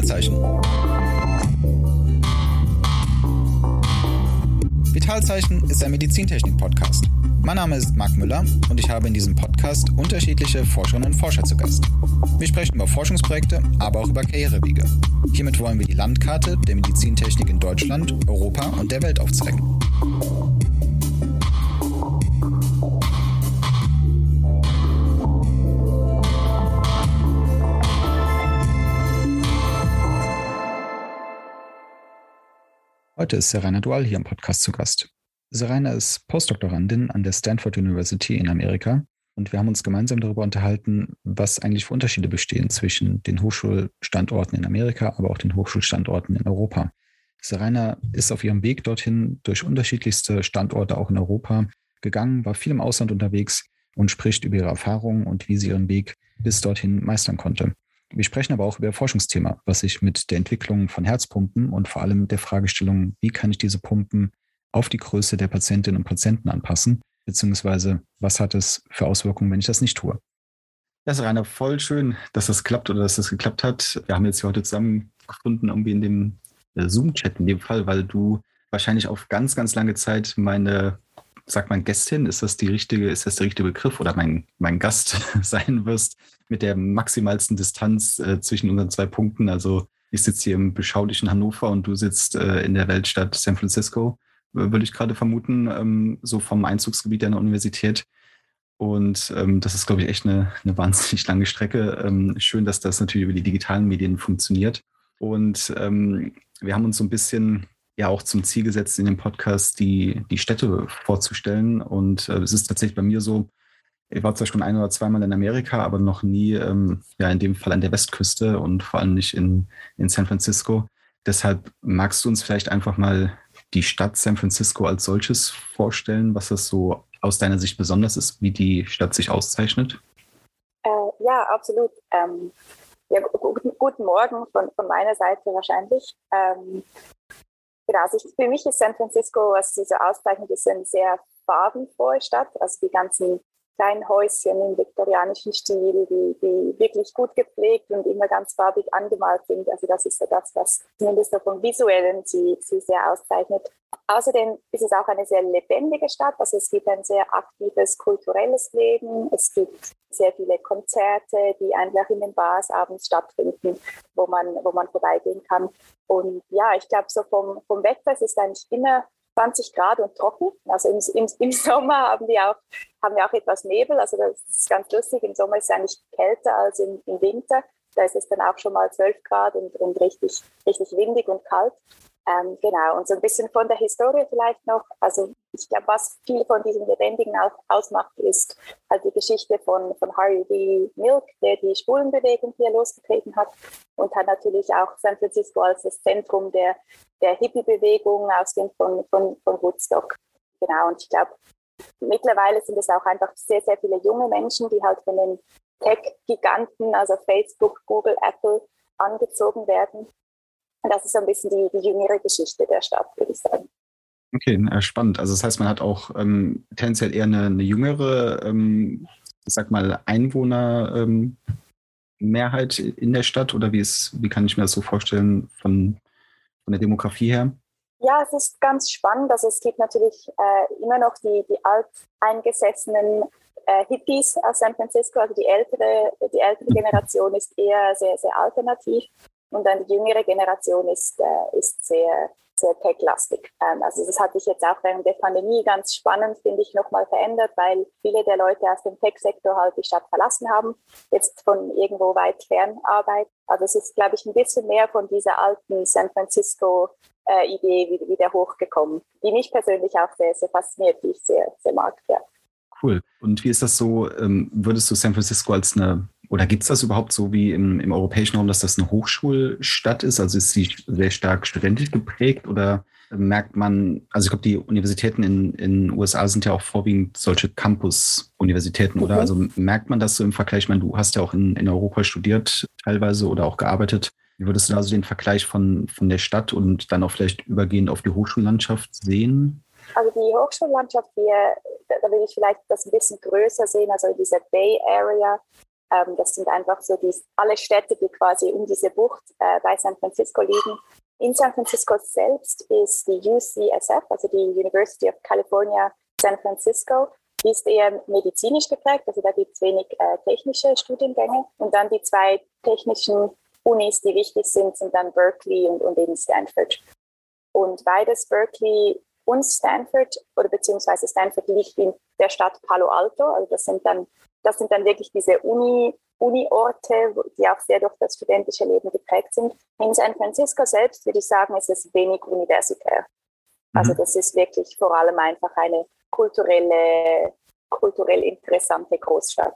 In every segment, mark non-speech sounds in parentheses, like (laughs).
Vitalzeichen. Vitalzeichen ist ein Medizintechnik-Podcast. Mein Name ist Marc Müller und ich habe in diesem Podcast unterschiedliche Forscherinnen und Forscher zu Gast. Wir sprechen über Forschungsprojekte, aber auch über Karrierewege. Hiermit wollen wir die Landkarte der Medizintechnik in Deutschland, Europa und der Welt aufzeigen. Heute ist Serena Dual hier im Podcast zu Gast. Serena ist Postdoktorandin an der Stanford University in Amerika und wir haben uns gemeinsam darüber unterhalten, was eigentlich für Unterschiede bestehen zwischen den Hochschulstandorten in Amerika, aber auch den Hochschulstandorten in Europa. Serena ist auf ihrem Weg dorthin durch unterschiedlichste Standorte auch in Europa gegangen, war viel im Ausland unterwegs und spricht über ihre Erfahrungen und wie sie ihren Weg bis dorthin meistern konnte. Wir sprechen aber auch über Forschungsthema, was sich mit der Entwicklung von Herzpumpen und vor allem der Fragestellung, wie kann ich diese Pumpen auf die Größe der Patientinnen und Patienten anpassen, beziehungsweise was hat es für Auswirkungen, wenn ich das nicht tue. Das ist Rainer, voll schön, dass das klappt oder dass das geklappt hat. Wir haben jetzt hier heute zusammengefunden, irgendwie in dem äh, Zoom-Chat in dem Fall, weil du wahrscheinlich auf ganz, ganz lange Zeit meine sagt man Gästin, ist das die richtige, ist das der richtige Begriff oder mein, mein Gast (laughs) sein wirst mit der maximalsten Distanz äh, zwischen unseren zwei Punkten. Also ich sitze hier im beschaulichen Hannover und du sitzt äh, in der Weltstadt San Francisco, würde ich gerade vermuten, ähm, so vom Einzugsgebiet der Universität. Und ähm, das ist, glaube ich, echt eine, eine (laughs) wahnsinnig lange Strecke. Ähm, schön, dass das natürlich über die digitalen Medien funktioniert. Und ähm, wir haben uns so ein bisschen ja auch zum Ziel gesetzt, in dem Podcast die, die Städte vorzustellen. Und äh, es ist tatsächlich bei mir so, ich war zwar schon ein oder zweimal in Amerika, aber noch nie, ähm, ja, in dem Fall an der Westküste und vor allem nicht in, in San Francisco. Deshalb magst du uns vielleicht einfach mal die Stadt San Francisco als solches vorstellen, was das so aus deiner Sicht besonders ist, wie die Stadt sich auszeichnet? Äh, ja, absolut. Ähm, ja, guten Morgen von, von meiner Seite wahrscheinlich. Ähm, Genau, also ich, für mich ist San Francisco, was sie so auszeichnet, ist eine sehr farbenfrohe Stadt. Also die ganzen kleinen Häuschen im viktorianischen Stil, die, die wirklich gut gepflegt und immer ganz farbig angemalt sind. Also das ist so das, was zumindest vom Visuellen sie, sie sehr auszeichnet. Außerdem ist es auch eine sehr lebendige Stadt. Also es gibt ein sehr aktives kulturelles Leben. Es gibt sehr viele Konzerte, die einfach in den Bars abends stattfinden, wo man, wo man vorbeigehen kann. Und ja, ich glaube, so vom, vom Wetter ist es eigentlich immer 20 Grad und trocken. Also im, im, im (laughs) Sommer haben wir, auch, haben wir auch etwas Nebel. Also das ist ganz lustig. Im Sommer ist es eigentlich kälter als im, im Winter. Da ist es dann auch schon mal 12 Grad und, und richtig, richtig windig und kalt. Ähm, genau, und so ein bisschen von der Historie vielleicht noch. Also ich glaube, was viel von diesem Lebendigen auch ausmacht, ist halt die Geschichte von, von Harry B. Milk, der die Schwulenbewegung hier losgetreten hat und hat natürlich auch San Francisco als das Zentrum der, der Hippie-Bewegung ausgehend von, von, von Woodstock. Genau, und ich glaube, mittlerweile sind es auch einfach sehr, sehr viele junge Menschen, die halt von den Tech-Giganten, also Facebook, Google, Apple, angezogen werden und das ist so ein bisschen die, die jüngere Geschichte der Stadt, würde ich sagen. Okay, spannend. Also das heißt, man hat auch ähm, tendenziell eher eine, eine jüngere, ähm, ich sag mal, Einwohnermehrheit ähm, in der Stadt oder wie, ist, wie kann ich mir das so vorstellen von, von der Demografie her? Ja, es ist ganz spannend. Also es gibt natürlich äh, immer noch die, die alteingesessenen äh, Hippies aus San Francisco, also die ältere, die ältere Generation ist eher sehr, sehr alternativ. Und dann die jüngere Generation ist, äh, ist sehr, sehr tech-lastig. Ähm, also das hat sich jetzt auch während der Pandemie ganz spannend, finde ich, nochmal verändert, weil viele der Leute aus dem Tech-Sektor halt die Stadt verlassen haben, jetzt von irgendwo weit fern arbeiten. Also es ist, glaube ich, ein bisschen mehr von dieser alten San Francisco äh, wieder hochgekommen, die mich persönlich auch sehr, sehr fasziniert, die ich sehr, sehr mag. Ja. Cool. Und wie ist das so? Ähm, würdest du San Francisco als eine oder gibt es das überhaupt so wie im, im europäischen Raum, dass das eine Hochschulstadt ist? Also ist sie sehr stark studentisch geprägt oder merkt man, also ich glaube, die Universitäten in den USA sind ja auch vorwiegend solche Campus-Universitäten, oder? Mhm. Also merkt man das so im Vergleich? Ich meine, du hast ja auch in, in Europa studiert teilweise oder auch gearbeitet. Wie würdest du da so den Vergleich von, von der Stadt und dann auch vielleicht übergehend auf die Hochschullandschaft sehen? Also die Hochschullandschaft hier, da, würde ich vielleicht das ein bisschen größer sehen, also in dieser Bay Area Ähm, das sind einfach so die, alle Städte, die quasi um diese Bucht äh, bei San Francisco liegen. In San Francisco selbst ist die UCSF, also die University of California San Francisco, die ist eher medizinisch geprägt, also da gibt es wenig äh, technische Studiengänge. Und dann die zwei technischen Unis, die wichtig sind, sind dann Berkeley und, und eben Stanford. Und beides Berkeley und Stanford oder beziehungsweise Stanford liegt in der Stadt Palo Alto. Also das sind dann, das sind dann wirklich diese Uni, Uni-Orte, die auch sehr durch das studentische Leben geprägt sind. In San Francisco selbst würde ich sagen, ist es wenig universitär. Also mhm. das ist wirklich vor allem einfach eine kulturelle, kulturell interessante Großstadt.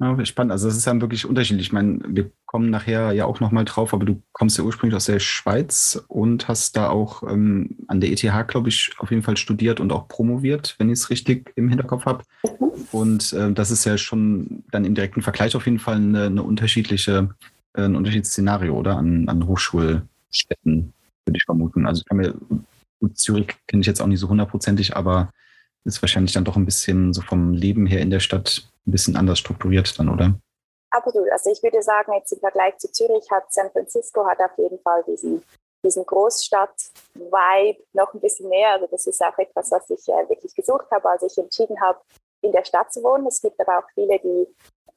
Ja, spannend. Also das ist dann wirklich unterschiedlich. Ich meine, wir kommen nachher ja auch nochmal drauf, aber du kommst ja ursprünglich aus der Schweiz und hast da auch ähm, an der ETH, glaube ich, auf jeden Fall studiert und auch promoviert, wenn ich es richtig im Hinterkopf habe. Und äh, das ist ja schon dann im direkten Vergleich auf jeden Fall eine, eine unterschiedliche, äh, ein unterschiedliches Szenario, oder? An, an Hochschulstädten, würde ich vermuten. Also ich kann mir, Zürich kenne ich jetzt auch nicht so hundertprozentig, aber ist wahrscheinlich dann doch ein bisschen so vom Leben her in der Stadt ein bisschen anders strukturiert dann, oder? Absolut. Also ich würde sagen, jetzt im Vergleich zu Zürich hat San Francisco hat auf jeden Fall diesen, diesen Großstadt-Vibe noch ein bisschen mehr. Also das ist auch etwas, was ich äh, wirklich gesucht habe, als ich entschieden habe, in der Stadt zu wohnen. Es gibt aber auch viele, die,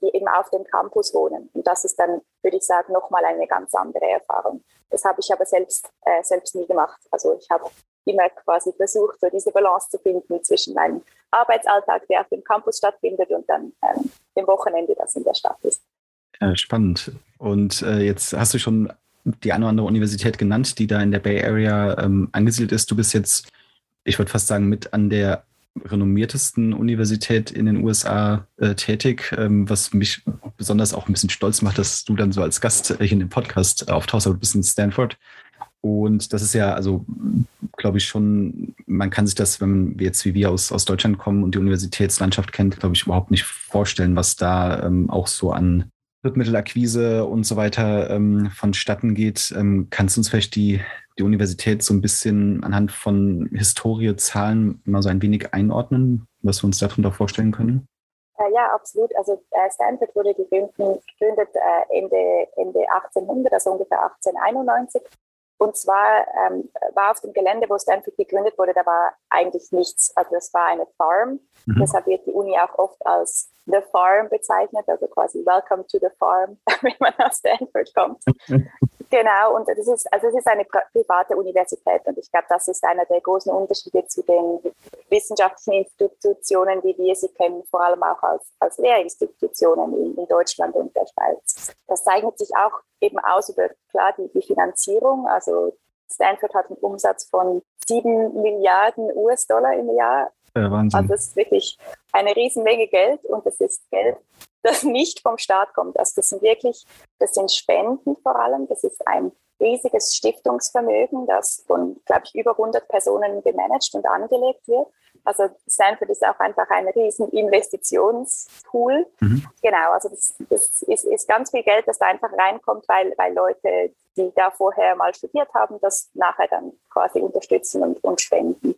die eben auf dem Campus wohnen. Und das ist dann, würde ich sagen, nochmal eine ganz andere Erfahrung. Das habe ich aber selbst, äh, selbst nie gemacht. Also ich habe immer quasi versucht, so diese Balance zu finden zwischen meinem Arbeitsalltag, der auf dem Campus stattfindet, und dann ähm, dem Wochenende, das in der Stadt ist. Ja, spannend. Und äh, jetzt hast du schon die eine oder andere Universität genannt, die da in der Bay Area ähm, angesiedelt ist. Du bist jetzt, ich würde fast sagen, mit an der renommiertesten Universität in den USA äh, tätig, ähm, was mich besonders auch ein bisschen stolz macht, dass du dann so als Gast hier in dem Podcast auftauchst, aber du bist in Stanford. Und das ist ja, also glaube ich schon, man kann sich das, wenn wir jetzt wie wir aus, aus Deutschland kommen und die Universitätslandschaft kennt, glaube ich, überhaupt nicht vorstellen, was da ähm, auch so an Drittmittelakquise und so weiter ähm, vonstatten geht. Ähm, kannst du uns vielleicht die, die Universität so ein bisschen anhand von Historie, Zahlen mal so ein wenig einordnen, was wir uns darunter vorstellen können? Äh, ja, absolut. Also äh, Stanford wurde gegründet, äh, Ende, Ende 1800, also ungefähr 1891 und zwar ähm, war auf dem Gelände, wo Stanford gegründet wurde, da war eigentlich nichts. Also es war eine Farm. Mhm. Deshalb wird die Uni auch oft als The Farm bezeichnet, also quasi Welcome to the Farm, (laughs) wenn man aus Stanford kommt. (laughs) genau, und das ist, also es ist eine private Universität und ich glaube, das ist einer der großen Unterschiede zu den wissenschaftlichen Institutionen, wie wir sie kennen, vor allem auch als, als Lehrinstitutionen in, in Deutschland und der Schweiz. Das zeichnet sich auch eben aus über, klar, die, die Finanzierung, also Stanford hat einen Umsatz von sieben Milliarden US-Dollar im Jahr ja, Wahnsinn. Also das ist wirklich eine Riesenmenge Geld und das ist Geld, das nicht vom Staat kommt. Also das sind wirklich, das sind Spenden vor allem. Das ist ein riesiges Stiftungsvermögen, das von, glaube ich, über 100 Personen gemanagt und angelegt wird. Also Stanford ist auch einfach ein riesen Investitionspool. Mhm. Genau, also das, das ist, ist, ganz viel Geld, das da einfach reinkommt, weil, weil Leute, die da vorher mal studiert haben, das nachher dann quasi unterstützen und, und spenden.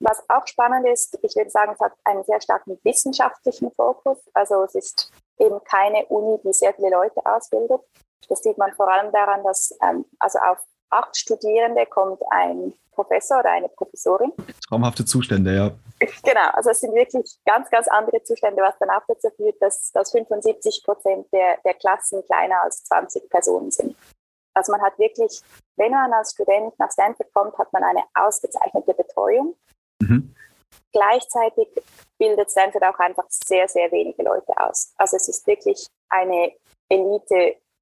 Was auch spannend ist, ich würde sagen, es hat einen sehr starken wissenschaftlichen Fokus. Also es ist eben keine Uni, die sehr viele Leute ausbildet. Das sieht man vor allem daran, dass ähm, also auf acht Studierende kommt ein Professor oder eine Professorin. Traumhafte Zustände, ja. (laughs) Genau, also es sind wirklich ganz, ganz andere Zustände, was dann auch dazu führt, dass, dass 75 Prozent der, der Klassen kleiner als 20 Personen sind. Also man hat wirklich, wenn man als Student nach Stanford kommt, hat man eine ausgezeichnete Betreuung. Mhm. Gleichzeitig bildet Stanford auch einfach sehr, sehr wenige Leute aus. Also es ist wirklich eine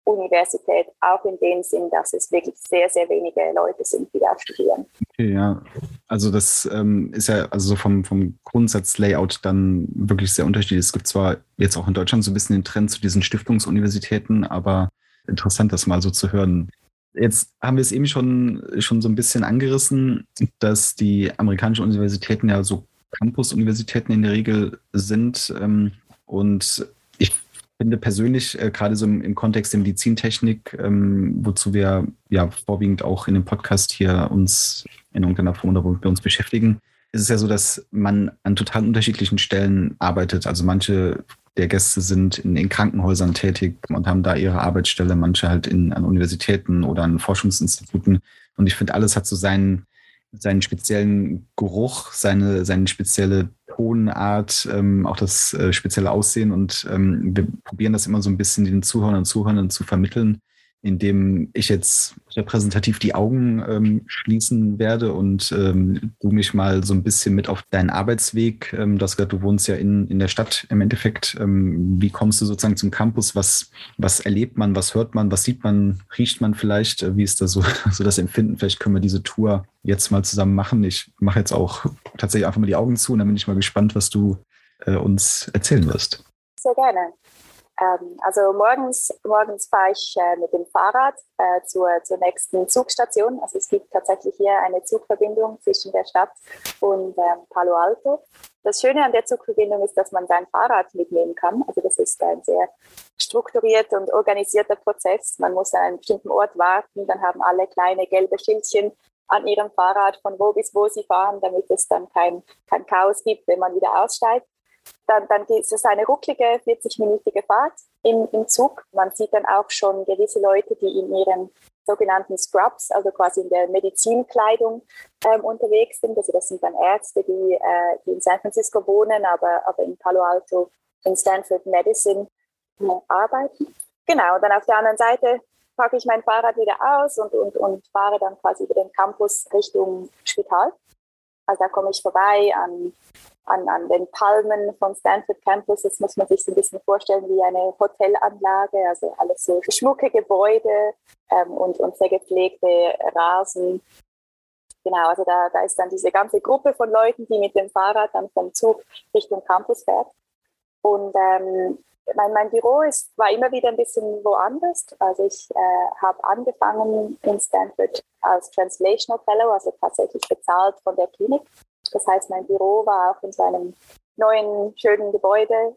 Elite-Universität, auch in dem Sinn, dass es wirklich sehr, sehr wenige Leute sind, die da studieren. Okay, ja. Also das ähm, ist ja also so vom, vom Grundsatz-Layout dann wirklich sehr unterschiedlich. Es gibt zwar jetzt auch in Deutschland so ein bisschen den Trend zu diesen Stiftungsuniversitäten, aber interessant, das mal so zu hören. Jetzt haben wir es eben schon, schon so ein bisschen angerissen, dass die amerikanischen Universitäten ja so Campus-Universitäten in der Regel sind. Ähm, und finde persönlich, äh, gerade so im, Kontext der Medizintechnik, ähm, wozu wir ja vorwiegend auch in dem Podcast hier uns in irgendeiner Form oder wo wir uns beschäftigen, ist es ja so, dass man an total unterschiedlichen Stellen arbeitet. Also manche der Gäste sind in, in, Krankenhäusern tätig und haben da ihre Arbeitsstelle, manche halt in, an Universitäten oder an Forschungsinstituten. Und ich finde, alles hat so seinen, seinen speziellen Geruch, seine, seine spezielle Tonart, ähm, auch das äh, spezielle Aussehen. Und ähm, wir probieren das immer so ein bisschen den Zuhörern und Zuhörern zu vermitteln, indem ich jetzt repräsentativ die Augen ähm, schließen werde und ähm, du mich mal so ein bisschen mit auf deinen Arbeitsweg, ähm, du hast du wohnst ja in, in der Stadt im Endeffekt. Ähm, wie kommst du sozusagen zum Campus? Was, was erlebt man, was hört man, was sieht man, riecht man vielleicht? Äh, wie ist da so, (laughs) so das Empfinden? Vielleicht können wir diese Tour jetzt mal zusammen machen. Ich mache jetzt auch tatsächlich einfach mal die Augen zu und dann bin ich mal gespannt, was du äh, uns erzählen wirst. Sehr gerne. Ähm, also morgens, morgens fahre ich äh, mit dem Fahrrad äh, zur, zur nächsten Zugstation. Also es gibt tatsächlich hier eine Zugverbindung zwischen der Stadt und ähm, Palo Alto. Das Schöne an der Zugverbindung ist, dass man sein Fahrrad mitnehmen kann. Also das ist ein sehr strukturierter und organisierter Prozess. Man muss an einem bestimmten Ort warten, dann haben alle kleine gelbe Schildchen an ihrem Fahrrad von wo bis wo sie fahren, damit es dann kein, kein Chaos gibt, wenn man wieder aussteigt dann, dann ist es eine rucklige 40-minütige Fahrt im, im Zug. Man sieht dann auch schon gewisse Leute, die in ihren sogenannten Scrubs, also quasi in der Medizinkleidung ähm, unterwegs sind. Also das sind dann Ärzte, die, äh, die in San Francisco wohnen, aber, aber in Palo Alto, in Stanford Medicine äh, arbeiten. Genau, und dann auf der anderen Seite packe ich mein Fahrrad wieder aus und, und, und fahre dann quasi über den Campus Richtung Spital. Also da komme ich vorbei an an, an den Palmen vom Stanford Campus. Das muss man sich so ein bisschen vorstellen wie eine Hotelanlage, also alles so schmucke Gebäude ähm, und, und sehr gepflegte Rasen. Genau, also da, da ist dann diese ganze Gruppe von Leuten, die mit dem Fahrrad dann vom Zug Richtung Campus fährt. Und ähm, mein, mein Büro ist, war immer wieder ein bisschen woanders. Also ich äh, habe angefangen in Stanford als Translational Fellow, also tatsächlich bezahlt von der Klinik. Das heißt, mein Büro war auch in so einem neuen, schönen Gebäude.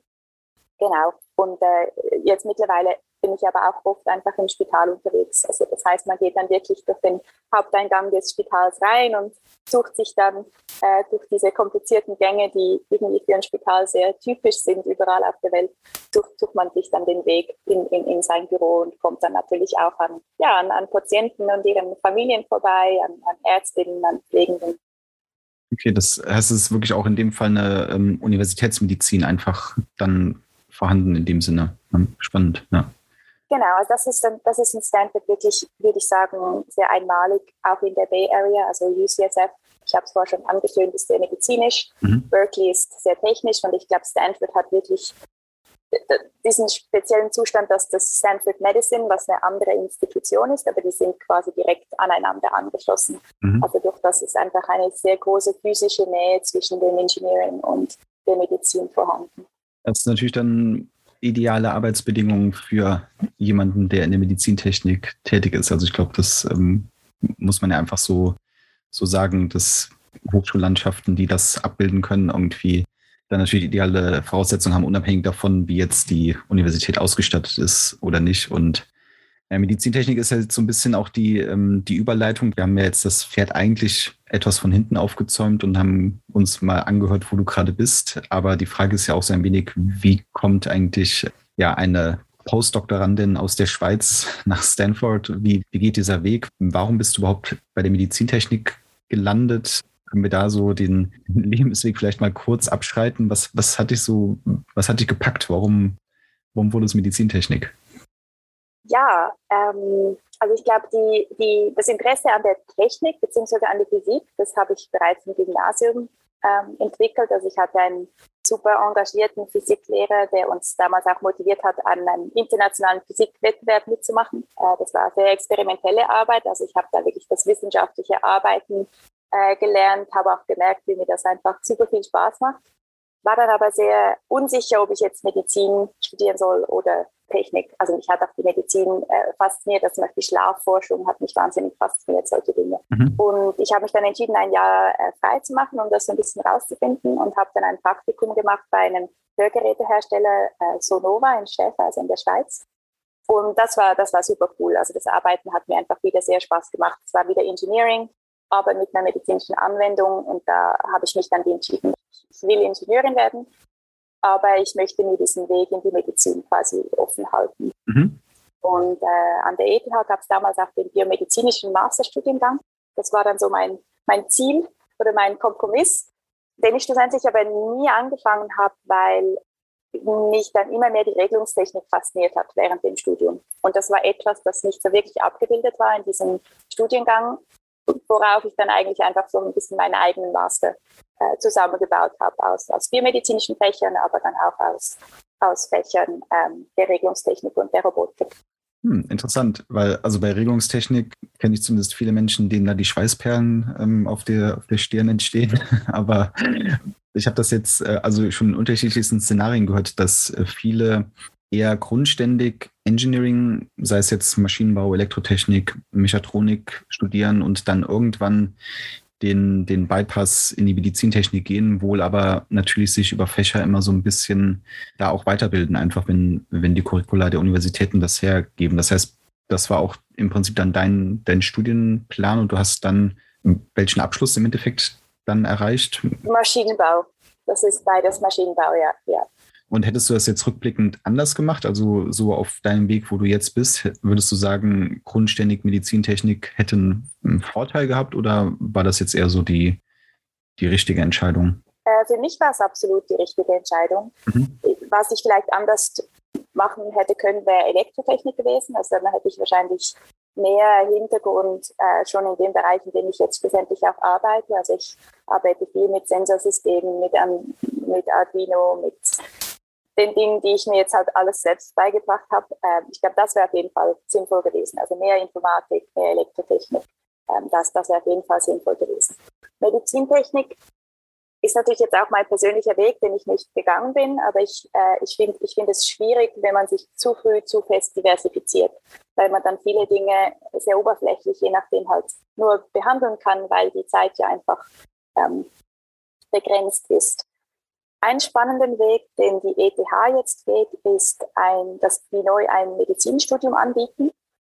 Genau. Und äh, jetzt mittlerweile bin ich aber auch oft einfach im Spital unterwegs. Also das heißt, man geht dann wirklich durch den Haupteingang des Spitals rein und sucht sich dann äh, durch diese komplizierten Gänge, die irgendwie für ein Spital sehr typisch sind, überall auf der Welt, sucht, sucht man sich dann den Weg in, in, in sein Büro und kommt dann natürlich auch an, ja, an, an Patienten und ihren Familien vorbei, an, an Ärztinnen, an Pflegenden. Okay, das heißt, es ist wirklich auch in dem Fall eine ähm, Universitätsmedizin einfach dann vorhanden in dem Sinne. Spannend, ja. Genau, also das ist, das ist in Stanford wirklich, würde ich sagen, sehr einmalig, auch in der Bay Area, also UCSF. Ich habe es vorher schon angetönt, ist sehr medizinisch. Mhm. Berkeley ist sehr technisch und ich glaube, Stanford hat wirklich diesen speziellen Zustand, dass das Stanford Medicine, was eine andere Institution ist, aber die sind quasi direkt aneinander angeschlossen. Mhm. Also durch das ist einfach eine sehr große physische Nähe zwischen dem Engineering und der Medizin vorhanden. Das ist natürlich dann ideale Arbeitsbedingungen für jemanden, der in der Medizintechnik tätig ist. Also ich glaube, das ähm, muss man ja einfach so, so sagen, dass Hochschullandschaften, die das abbilden können, irgendwie dann natürlich ideale Voraussetzungen haben, unabhängig davon, wie jetzt die Universität ausgestattet ist oder nicht. Und ja, Medizintechnik ist ja jetzt so ein bisschen auch die, ähm, die Überleitung. Wir haben ja jetzt das Pferd eigentlich etwas von hinten aufgezäumt und haben uns mal angehört, wo du gerade bist. Aber die Frage ist ja auch so ein wenig, wie kommt eigentlich ja eine Postdoktorandin aus der Schweiz nach Stanford? Wie, wie geht dieser Weg? Warum bist du überhaupt bei der Medizintechnik gelandet? Können wir da so den (laughs) Lebensweg vielleicht mal kurz abschreiten? Was, was hat dich so, was hat dich gepackt? Warum, warum wurde es Medizintechnik? Ja, ähm, also ich glaube, die, die, das Interesse an der Technik bzw. an der Physik, das habe ich bereits im Gymnasium ähm, entwickelt. Also ich hatte einen super engagierten Physiklehrer, der uns damals auch motiviert hat, an einem internationalen Physikwettbewerb mitzumachen. Äh, das war sehr experimentelle Arbeit. Also ich habe da wirklich das wissenschaftliche Arbeiten äh, gelernt, habe auch gemerkt, wie mir das einfach super viel Spaß macht. War dann aber sehr unsicher, ob ich jetzt Medizin studieren soll oder Technik. Also mich hat auch die Medizin äh, fasziniert, also Beispiel Schlafforschung hat mich wahnsinnig fasziniert, solche Dinge. Mhm. Und ich habe mich dann entschieden, ein Jahr äh, frei zu machen, um das so ein bisschen rauszufinden und habe dann ein Praktikum gemacht bei einem Hörgerätehersteller äh, Sonova in Schäfer, also in der Schweiz. Und das war, das war super cool. Also das Arbeiten hat mir einfach wieder sehr Spaß gemacht. Es war wieder Engineering, aber mit einer medizinischen Anwendung. Und da habe ich mich dann entschieden, ich will Ingenieurin werden. aber ich möchte mir diesen Weg in die Medizin quasi offen halten. Mhm. Und äh, an der ETH gab es damals auch den biomedizinischen Masterstudiengang. Das war dann so mein, mein Ziel oder mein Kompromiss, den ich schlussendlich aber nie angefangen habe, weil mich dann immer mehr die Regelungstechnik fasziniert hat während dem Studium. Und das war etwas, das nicht so wirklich abgebildet war in diesem Studiengang, worauf ich dann eigentlich einfach so ein bisschen meinen eigenen Master äh, zusammengebaut habe aus, aus biomedizinischen Fächern, aber dann auch aus, aus Fächern ähm, der Regelungstechnik und der Robotik. Hm, interessant, weil also bei Regelungstechnik kenne ich zumindest viele Menschen, denen da die Schweißperlen ähm, auf, der, auf der Stirn entstehen. (laughs) Aber ich habe das jetzt äh, also schon in unterschiedlichsten Szenarien gehört, dass äh, viele eher grundständig Engineering, sei es jetzt Maschinenbau, Elektrotechnik, Mechatronik studieren und dann irgendwann den, den Bypass in die Medizintechnik gehen, wohl aber natürlich sich über Fächer immer so ein bisschen da auch weiterbilden, einfach wenn, wenn die Curricula der Universitäten das hergeben. Das heißt, das war auch im Prinzip dann dein, dein Studienplan und du hast dann welchen Abschluss im Endeffekt dann erreicht? Maschinenbau. Das ist beides Maschinenbau, ja. ja. Und hättest du das jetzt rückblickend anders gemacht? Also so auf deinem Weg, wo du jetzt bist, würdest du sagen, grundständig Medizintechnik hätte einen Vorteil gehabt oder war das jetzt eher so die, die richtige Entscheidung? Äh, für mich war es absolut die richtige Entscheidung. Mhm. Was ich vielleicht anders machen hätte können, wäre Elektrotechnik gewesen. Also dann hätte ich wahrscheinlich mehr Hintergrund äh, schon in dem Bereich, in dem ich jetzt schlussendlich auch arbeite. Also ich arbeite viel mit Sensorsystemen, mit, um, mit Arduino, mit den Dingen, die ich mir jetzt halt alles selbst beigebracht habe. Ähm, ich glaube, das wäre auf jeden Fall sinnvoll gewesen. Also mehr Informatik, mehr Elektrotechnik. Ähm, das das wäre auf jeden Fall sinnvoll gewesen. Medizintechnik ist natürlich jetzt auch mein persönlicher Weg, den ich nicht gegangen bin, aber ich, äh, ich finde ich find es schwierig, wenn man sich zu früh zu fest diversifiziert, weil man dann viele Dinge sehr oberflächlich, je nachdem halt nur behandeln kann, weil die Zeit ja einfach ähm, begrenzt ist. Ein spannenden Weg, den die ETH jetzt geht, ist, ein, dass die neu ein Medizinstudium anbieten,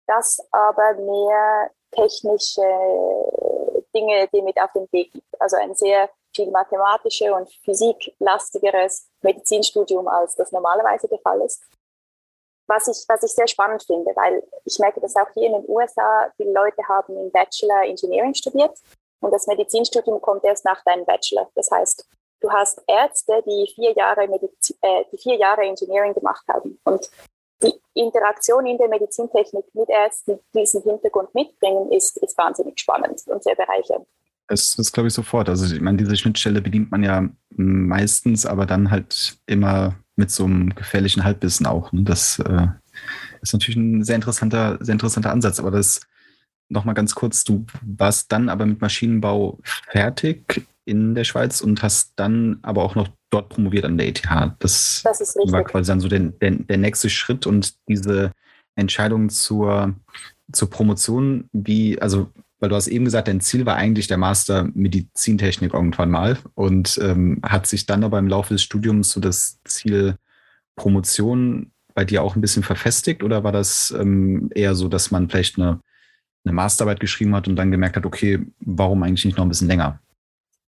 das aber mehr technische Dinge, die mit auf den Weg gibt. Also ein sehr viel mathematische und physiklastigeres Medizinstudium, als das normalerweise der Fall ist. Was ich, was ich sehr spannend finde, weil ich merke, dass auch hier in den USA viele Leute haben im Bachelor Engineering studiert und das Medizinstudium kommt erst nach deinem Bachelor. Das heißt, Du hast Ärzte, die vier Jahre, Medizin, äh, die vier Jahre Engineering gemacht haben. Und die Interaktion in der Medizintechnik mit Ärzten, die diesen Hintergrund mitbringen, ist, ist wahnsinnig spannend und sehr bereichernd. Das, das glaube ich sofort. Also ich meine, diese Schnittstelle bedient man ja meistens, aber dann halt immer mit so einem gefährlichen Halbwissen auch. Ne? Das äh, ist natürlich ein sehr interessanter, sehr interessanter Ansatz. Aber das nochmal ganz kurz, du warst dann aber mit Maschinenbau fertig in der Schweiz und hast dann aber auch noch dort promoviert an der ETH. Das, das war quasi dann so der, der, der, nächste Schritt und diese Entscheidung zur, zur Promotion, wie, also, weil du hast eben gesagt, dein Ziel war eigentlich der Master Medizintechnik irgendwann mal und ähm, hat sich dann aber im Laufe des Studiums so das Ziel Promotion bei dir auch ein bisschen verfestigt oder war das ähm, eher so, dass man vielleicht eine, eine Masterarbeit geschrieben hat und dann gemerkt hat, okay, warum eigentlich nicht noch ein bisschen länger?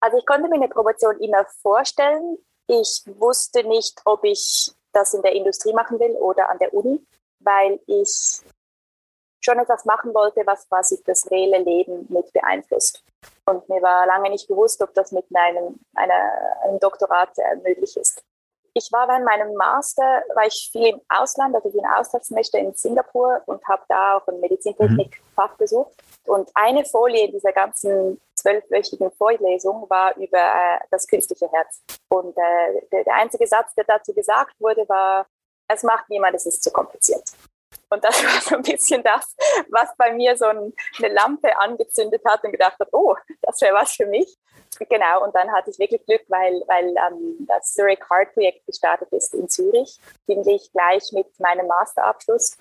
Also ich konnte mir eine Promotion immer vorstellen. Ich wusste nicht, ob ich das in der Industrie machen will oder an der Uni, weil ich schon etwas machen wollte, was quasi das reelle Leben mit beeinflusst. Und mir war lange nicht bewusst, ob das mit einem, einer, einem Doktorat äh, möglich ist. Ich war während meinem Master, war ich viel im Ausland, also ein Austauschsemester in Singapur und habe da auch ein Medizintechnik-Fach besucht. Und eine Folie in dieser ganzen zwölfwöchigen Vorlesung war über äh, das künstliche Herz. Und äh, der, der einzige Satz, der dazu gesagt wurde, war, es macht niemand, es ist zu kompliziert. Und das (laughs) war so ein bisschen das, was bei mir so ein, eine Lampe angezündet hat und gedacht hat, oh, das wäre was für mich. Genau, und dann hatte ich wirklich Glück, weil, weil ähm, das Zurich Heart Projekt gestartet ist in Zürich, ziemlich gleich mit meinem Masterabschluss.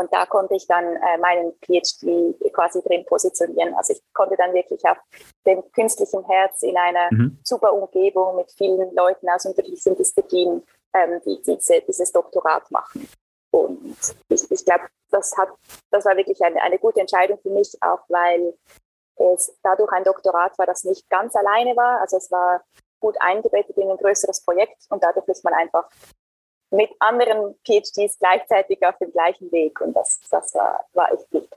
Und da konnte ich dann äh, meinen PhD quasi drin positionieren. Also ich konnte dann wirklich auf dem künstlichen Herz in einer mhm. super Umgebung mit vielen Leuten aus unterschiedlichen Disziplinen ähm, die diese, dieses Doktorat machen. Und ich, ich glaube, das, hat, das war wirklich eine, eine gute Entscheidung für mich, auch weil es dadurch ein Doktorat war, das nicht ganz alleine war. Also es war gut eingebettet in ein größeres Projekt und dadurch ist man einfach mit anderen PhDs gleichzeitig auf dem gleichen Weg und das, das war, war echt gut.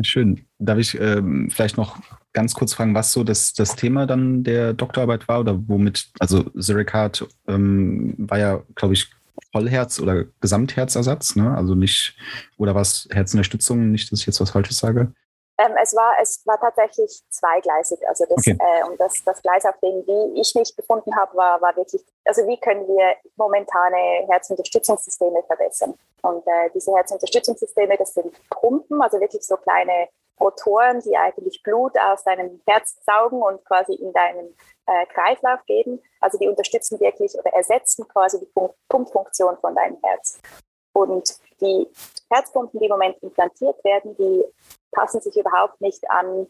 Schön. Darf ich ähm, vielleicht noch ganz kurz fragen, was so das, das Thema dann der Doktorarbeit war oder womit, also Zuricard ähm, war ja, glaube ich, Vollherz- oder Gesamtherzersatz, ne? Also nicht, oder was Herzenunterstützung, nicht, dass ich jetzt was Falsches sage? Ähm, es, war, es war tatsächlich zweigleisig. Also das, okay. äh, und das, das Gleis, auf dem wie ich mich befunden habe, war, war wirklich, also wie können wir momentane Herzunterstützungssysteme verbessern? Und äh, diese Herzunterstützungssysteme, das sind Pumpen, also wirklich so kleine Rotoren, die eigentlich Blut aus deinem Herz saugen und quasi in deinen äh, Kreislauf geben. Also die unterstützen wirklich oder ersetzen quasi die Pumpfunktion von deinem Herz. Und die Herzpumpen, die im Moment implantiert werden, die passen sich überhaupt nicht an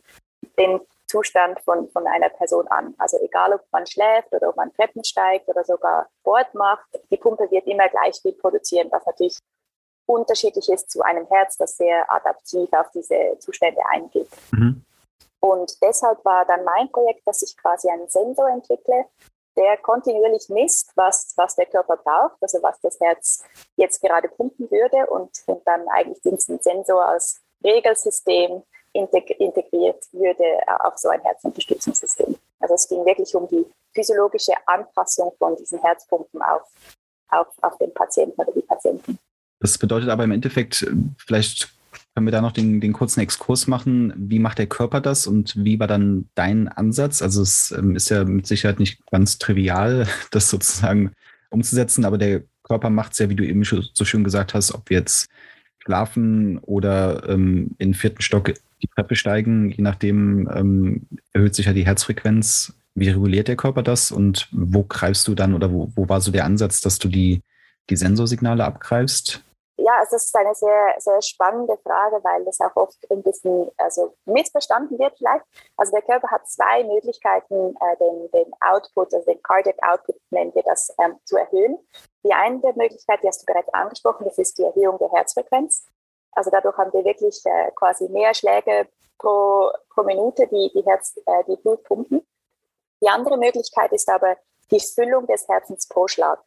den Zustand von, von einer Person an. Also egal, ob man schläft oder ob man Treppen steigt oder sogar Sport macht, die Pumpe wird immer gleich viel produzieren, was natürlich unterschiedlich ist zu einem Herz, das sehr adaptiv auf diese Zustände eingeht. Mhm. Und deshalb war dann mein Projekt, dass ich quasi einen Sensor entwickle, der kontinuierlich misst, was, was der Körper braucht, also was das Herz jetzt gerade pumpen würde und, und dann eigentlich diesen Sensor als Regelsystem integriert würde auf so ein Herzunterstützungssystem. Also es ging wirklich um die physiologische Anpassung von diesen Herzpumpen auf, auf, auf den Patienten oder die Patienten. Das bedeutet aber im Endeffekt, vielleicht können wir da noch den, den kurzen Exkurs machen. Wie macht der Körper das und wie war dann dein Ansatz? Also es ähm, ist ja mit Sicherheit nicht ganz trivial, (laughs) das sozusagen umzusetzen, aber der Körper macht es ja, wie du eben so schön gesagt hast, ob wir jetzt schlafen oder ähm, in den vierten Stock die Treppe steigen, je nachdem ähm, erhöht sich ja die Herzfrequenz. Wie reguliert der Körper das und wo greifst du dann oder wo, wo war so der Ansatz, dass du die, die Sensorsignale abgreifst? Ja, also es ist eine sehr, sehr spannende Frage, weil das auch oft ein bisschen also missverstanden wird vielleicht. Also der Körper hat zwei Möglichkeiten, äh, den, den Output, also den Cardiac Output nennen wir das, ähm, zu erhöhen. Die eine der Möglichkeiten, die hast du bereits angesprochen, das ist die Erhöhung der Herzfrequenz. Also dadurch haben wir wirklich äh, quasi mehr Schläge pro, pro Minute, die, die, Herz, äh, die Blut pumpen. Die andere Möglichkeit ist aber die Füllung des Herzens pro Schlag.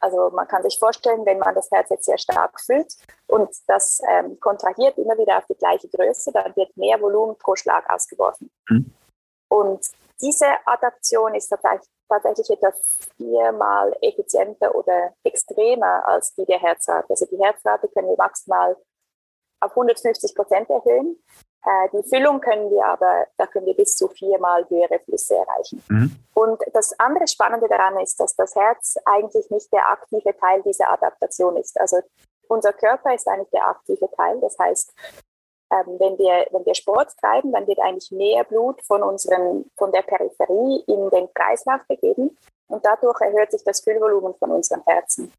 Also man kann sich vorstellen, wenn man das Herz jetzt sehr stark füllt und das ähm, kontrahiert immer wieder auf die gleiche Größe, dann wird mehr Volumen pro Schlag ausgeworfen. Mhm. Und diese Adaption ist tatsächlich, tatsächlich etwa viermal effizienter oder extremer als die der Herzrate. Also die Herzrate können wir maximal auf 150 Prozent erhöhen. Äh, die Füllung können wir aber, da können wir bis zu viermal höhere Flüsse erreichen. Mhm. Und das andere Spannende daran ist, dass das Herz eigentlich nicht der aktive Teil dieser Adaptation ist. Also unser Körper ist eigentlich der aktive Teil. Das heißt, ähm, wenn, wir, wenn wir Sport treiben, dann wird eigentlich mehr Blut von, unseren, von der Peripherie in den Kreislauf begeben und dadurch erhöht sich das Füllvolumen von unserem Herzen.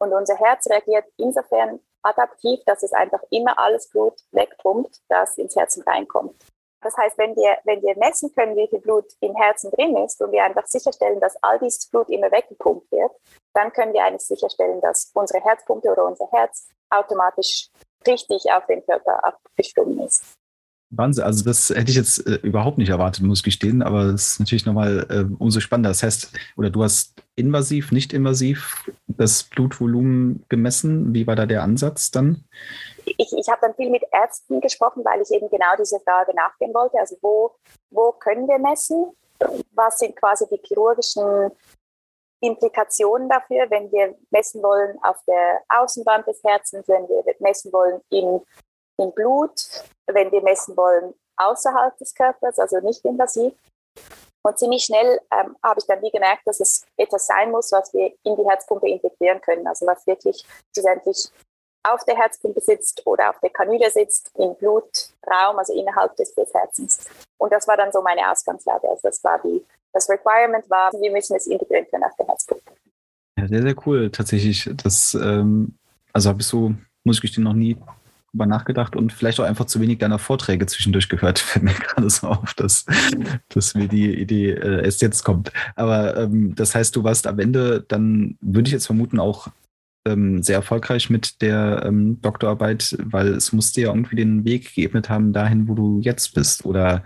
Und unser Herz reagiert insofern adaptiv, dass es einfach immer alles Blut wegpumpt, das ins Herzen reinkommt. Das heißt, wenn wir, wenn wir messen können, wie viel Blut im Herzen drin ist und wir einfach sicherstellen, dass all dieses Blut immer weggepumpt wird, dann können wir eigentlich sicherstellen, dass unsere Herzpumpe oder unser Herz automatisch richtig auf den Körper abgestimmt ist. Wahnsinn, also das hätte ich jetzt äh, überhaupt nicht erwartet, muss ich gestehen, aber es ist natürlich nochmal äh, umso spannender. Das heißt, oder du hast invasiv, nicht invasiv das Blutvolumen gemessen. Wie war da der Ansatz dann? Ich, ich habe dann viel mit Ärzten gesprochen, weil ich eben genau diese Frage nachgehen wollte. Also wo, wo können wir messen? Was sind quasi die chirurgischen Implikationen dafür, wenn wir messen wollen auf der Außenwand des Herzens, wenn wir messen wollen im, im Blut, wenn wir messen wollen außerhalb des Körpers, also nicht invasiv. Und ziemlich schnell ähm, habe ich dann wie gemerkt, dass es etwas sein muss, was wir in die Herzpumpe integrieren können. Also was wirklich schlussendlich auf der Herzpumpe sitzt oder auf der Kanüle sitzt, im Blutraum, also innerhalb des, des Herzens. Und das war dann so meine Ausgangslage. Also das war die, das Requirement war, wir müssen es integrieren können auf der Herzpumpe. Ja, sehr, sehr cool tatsächlich. Das, ähm, also habe ich so, muss ich gestehen, noch nie drüber nachgedacht und vielleicht auch einfach zu wenig deiner Vorträge zwischendurch gehört. (laughs) Fällt mir gerade so auf, dass, dass mir die Idee äh, erst jetzt kommt. Aber ähm, das heißt, du warst am Ende, dann würde ich jetzt vermuten, auch ähm, sehr erfolgreich mit der ähm, Doktorarbeit, weil es musste ja irgendwie den Weg geebnet haben dahin, wo du jetzt bist. Oder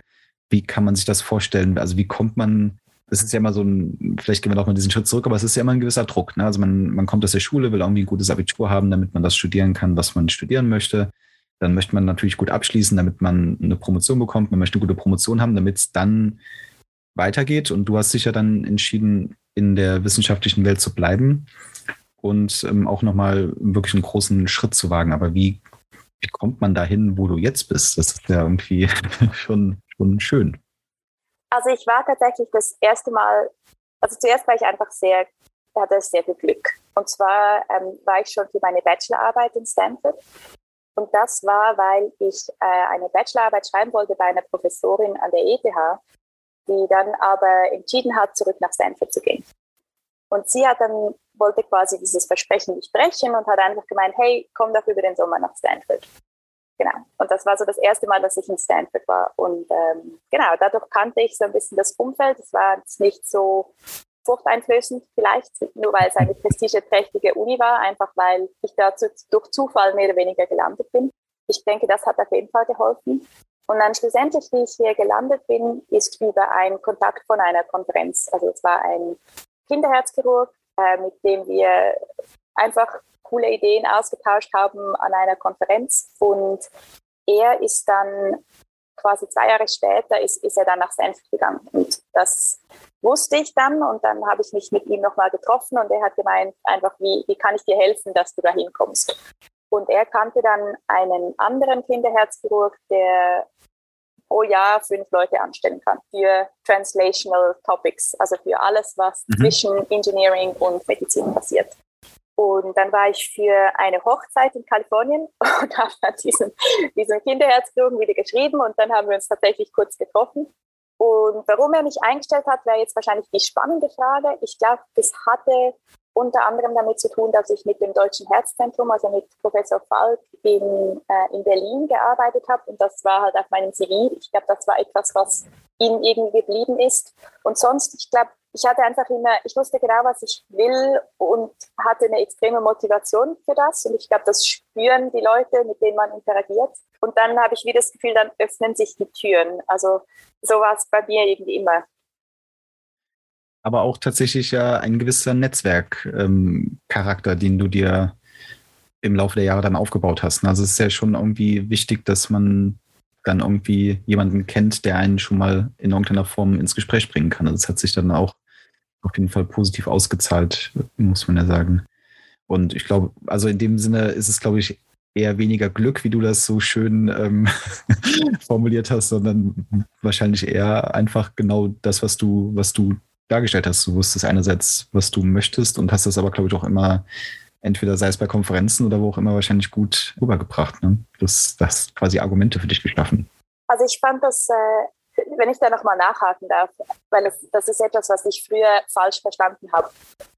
wie kann man sich das vorstellen? Also wie kommt man es ist ja immer so ein, vielleicht gehen wir noch mal diesen Schritt zurück, aber es ist ja immer ein gewisser Druck. Ne? Also man, man kommt aus der Schule, will irgendwie ein gutes Abitur haben, damit man das studieren kann, was man studieren möchte. Dann möchte man natürlich gut abschließen, damit man eine Promotion bekommt. Man möchte eine gute Promotion haben, damit es dann weitergeht. Und du hast dich ja dann entschieden, in der wissenschaftlichen Welt zu bleiben und ähm, auch nochmal wirklich einen großen Schritt zu wagen. Aber wie, wie kommt man dahin, wo du jetzt bist? Das ist ja irgendwie (laughs) schon, schon schön. Also ich war tatsächlich das erste Mal, also zuerst war ich einfach sehr, hatte sehr viel Glück. Und zwar ähm, war ich schon für meine Bachelorarbeit in Stanford. Und das war, weil ich äh, eine Bachelorarbeit schreiben wollte bei einer Professorin an der ETH, die dann aber entschieden hat, zurück nach Stanford zu gehen. Und sie hat dann, wollte quasi dieses Versprechen nicht brechen und hat einfach gemeint, hey, komm doch über den Sommer nach Stanford. Genau. Und das war so das erste Mal, dass ich in Stanford war. Und ähm, genau, dadurch kannte ich so ein bisschen das Umfeld. Es war jetzt nicht so furchteinflößend vielleicht, nur weil es eine prestigeträchtige Uni war, einfach weil ich dazu durch Zufall mehr oder weniger gelandet bin. Ich denke, das hat auf jeden Fall geholfen. Und dann schlussendlich, wie ich hier gelandet bin, ist über einen Kontakt von einer Konferenz. Also es war ein Kinderherzchirurg, äh, mit dem wir einfach coole Ideen ausgetauscht haben an einer Konferenz. Und er ist dann quasi zwei Jahre später ist, ist er dann nach Senf gegangen. Und das wusste ich dann und dann habe ich mich mit ihm nochmal getroffen und er hat gemeint, einfach, wie, wie kann ich dir helfen, dass du da hinkommst? Und er kannte dann einen anderen Kinderherzchirurg, der pro Jahr fünf Leute anstellen kann für Translational Topics, also für alles, was mhm. zwischen Engineering und Medizin passiert. Und dann war ich für eine Hochzeit in Kalifornien (laughs) und habe dann diesen, diesen Kinderherzchirurgen wieder geschrieben und dann haben wir uns tatsächlich kurz getroffen. Und warum er mich eingestellt hat, wäre jetzt wahrscheinlich die spannende Frage. Ich glaube, das hatte unter anderem damit zu tun, dass ich mit dem Deutschen Herzzentrum, also mit Professor Falk in, äh, in Berlin gearbeitet habe. Und das war halt auf meinem CV. Ich glaube, das war etwas, was ihm irgendwie geblieben ist. Und sonst, ich glaube, ich hatte einfach immer, ich wusste genau, was ich will und hatte eine extreme Motivation für das. Und ich glaube, das spüren die Leute, mit denen man interagiert. Und dann habe ich wieder das Gefühl, dann öffnen sich die Türen. Also so war es bei mir irgendwie immer. Aber auch tatsächlich ja ein gewisser Netzwerkcharakter, ähm, den du dir im Laufe der Jahre dann aufgebaut hast. Also es ist ja schon irgendwie wichtig, dass man dann irgendwie jemanden kennt, der einen schon mal in irgendeiner Form ins Gespräch bringen kann. Also es hat sich dann auch auf jeden Fall positiv ausgezahlt, muss man ja sagen. Und ich glaube, also in dem Sinne ist es, glaube ich, eher weniger Glück, wie du das so schön ähm, (laughs) formuliert hast, sondern wahrscheinlich eher einfach genau das, was du, was du dargestellt hast. Du wusstest einerseits, was du möchtest und hast das aber, glaube ich, auch immer, entweder sei es bei Konferenzen oder wo auch immer, wahrscheinlich gut rübergebracht. Ne? Das, das quasi Argumente für dich geschaffen. Also ich fand das äh, wenn ich da nochmal nachhaken darf, weil es, das ist etwas, was ich früher falsch verstanden habe.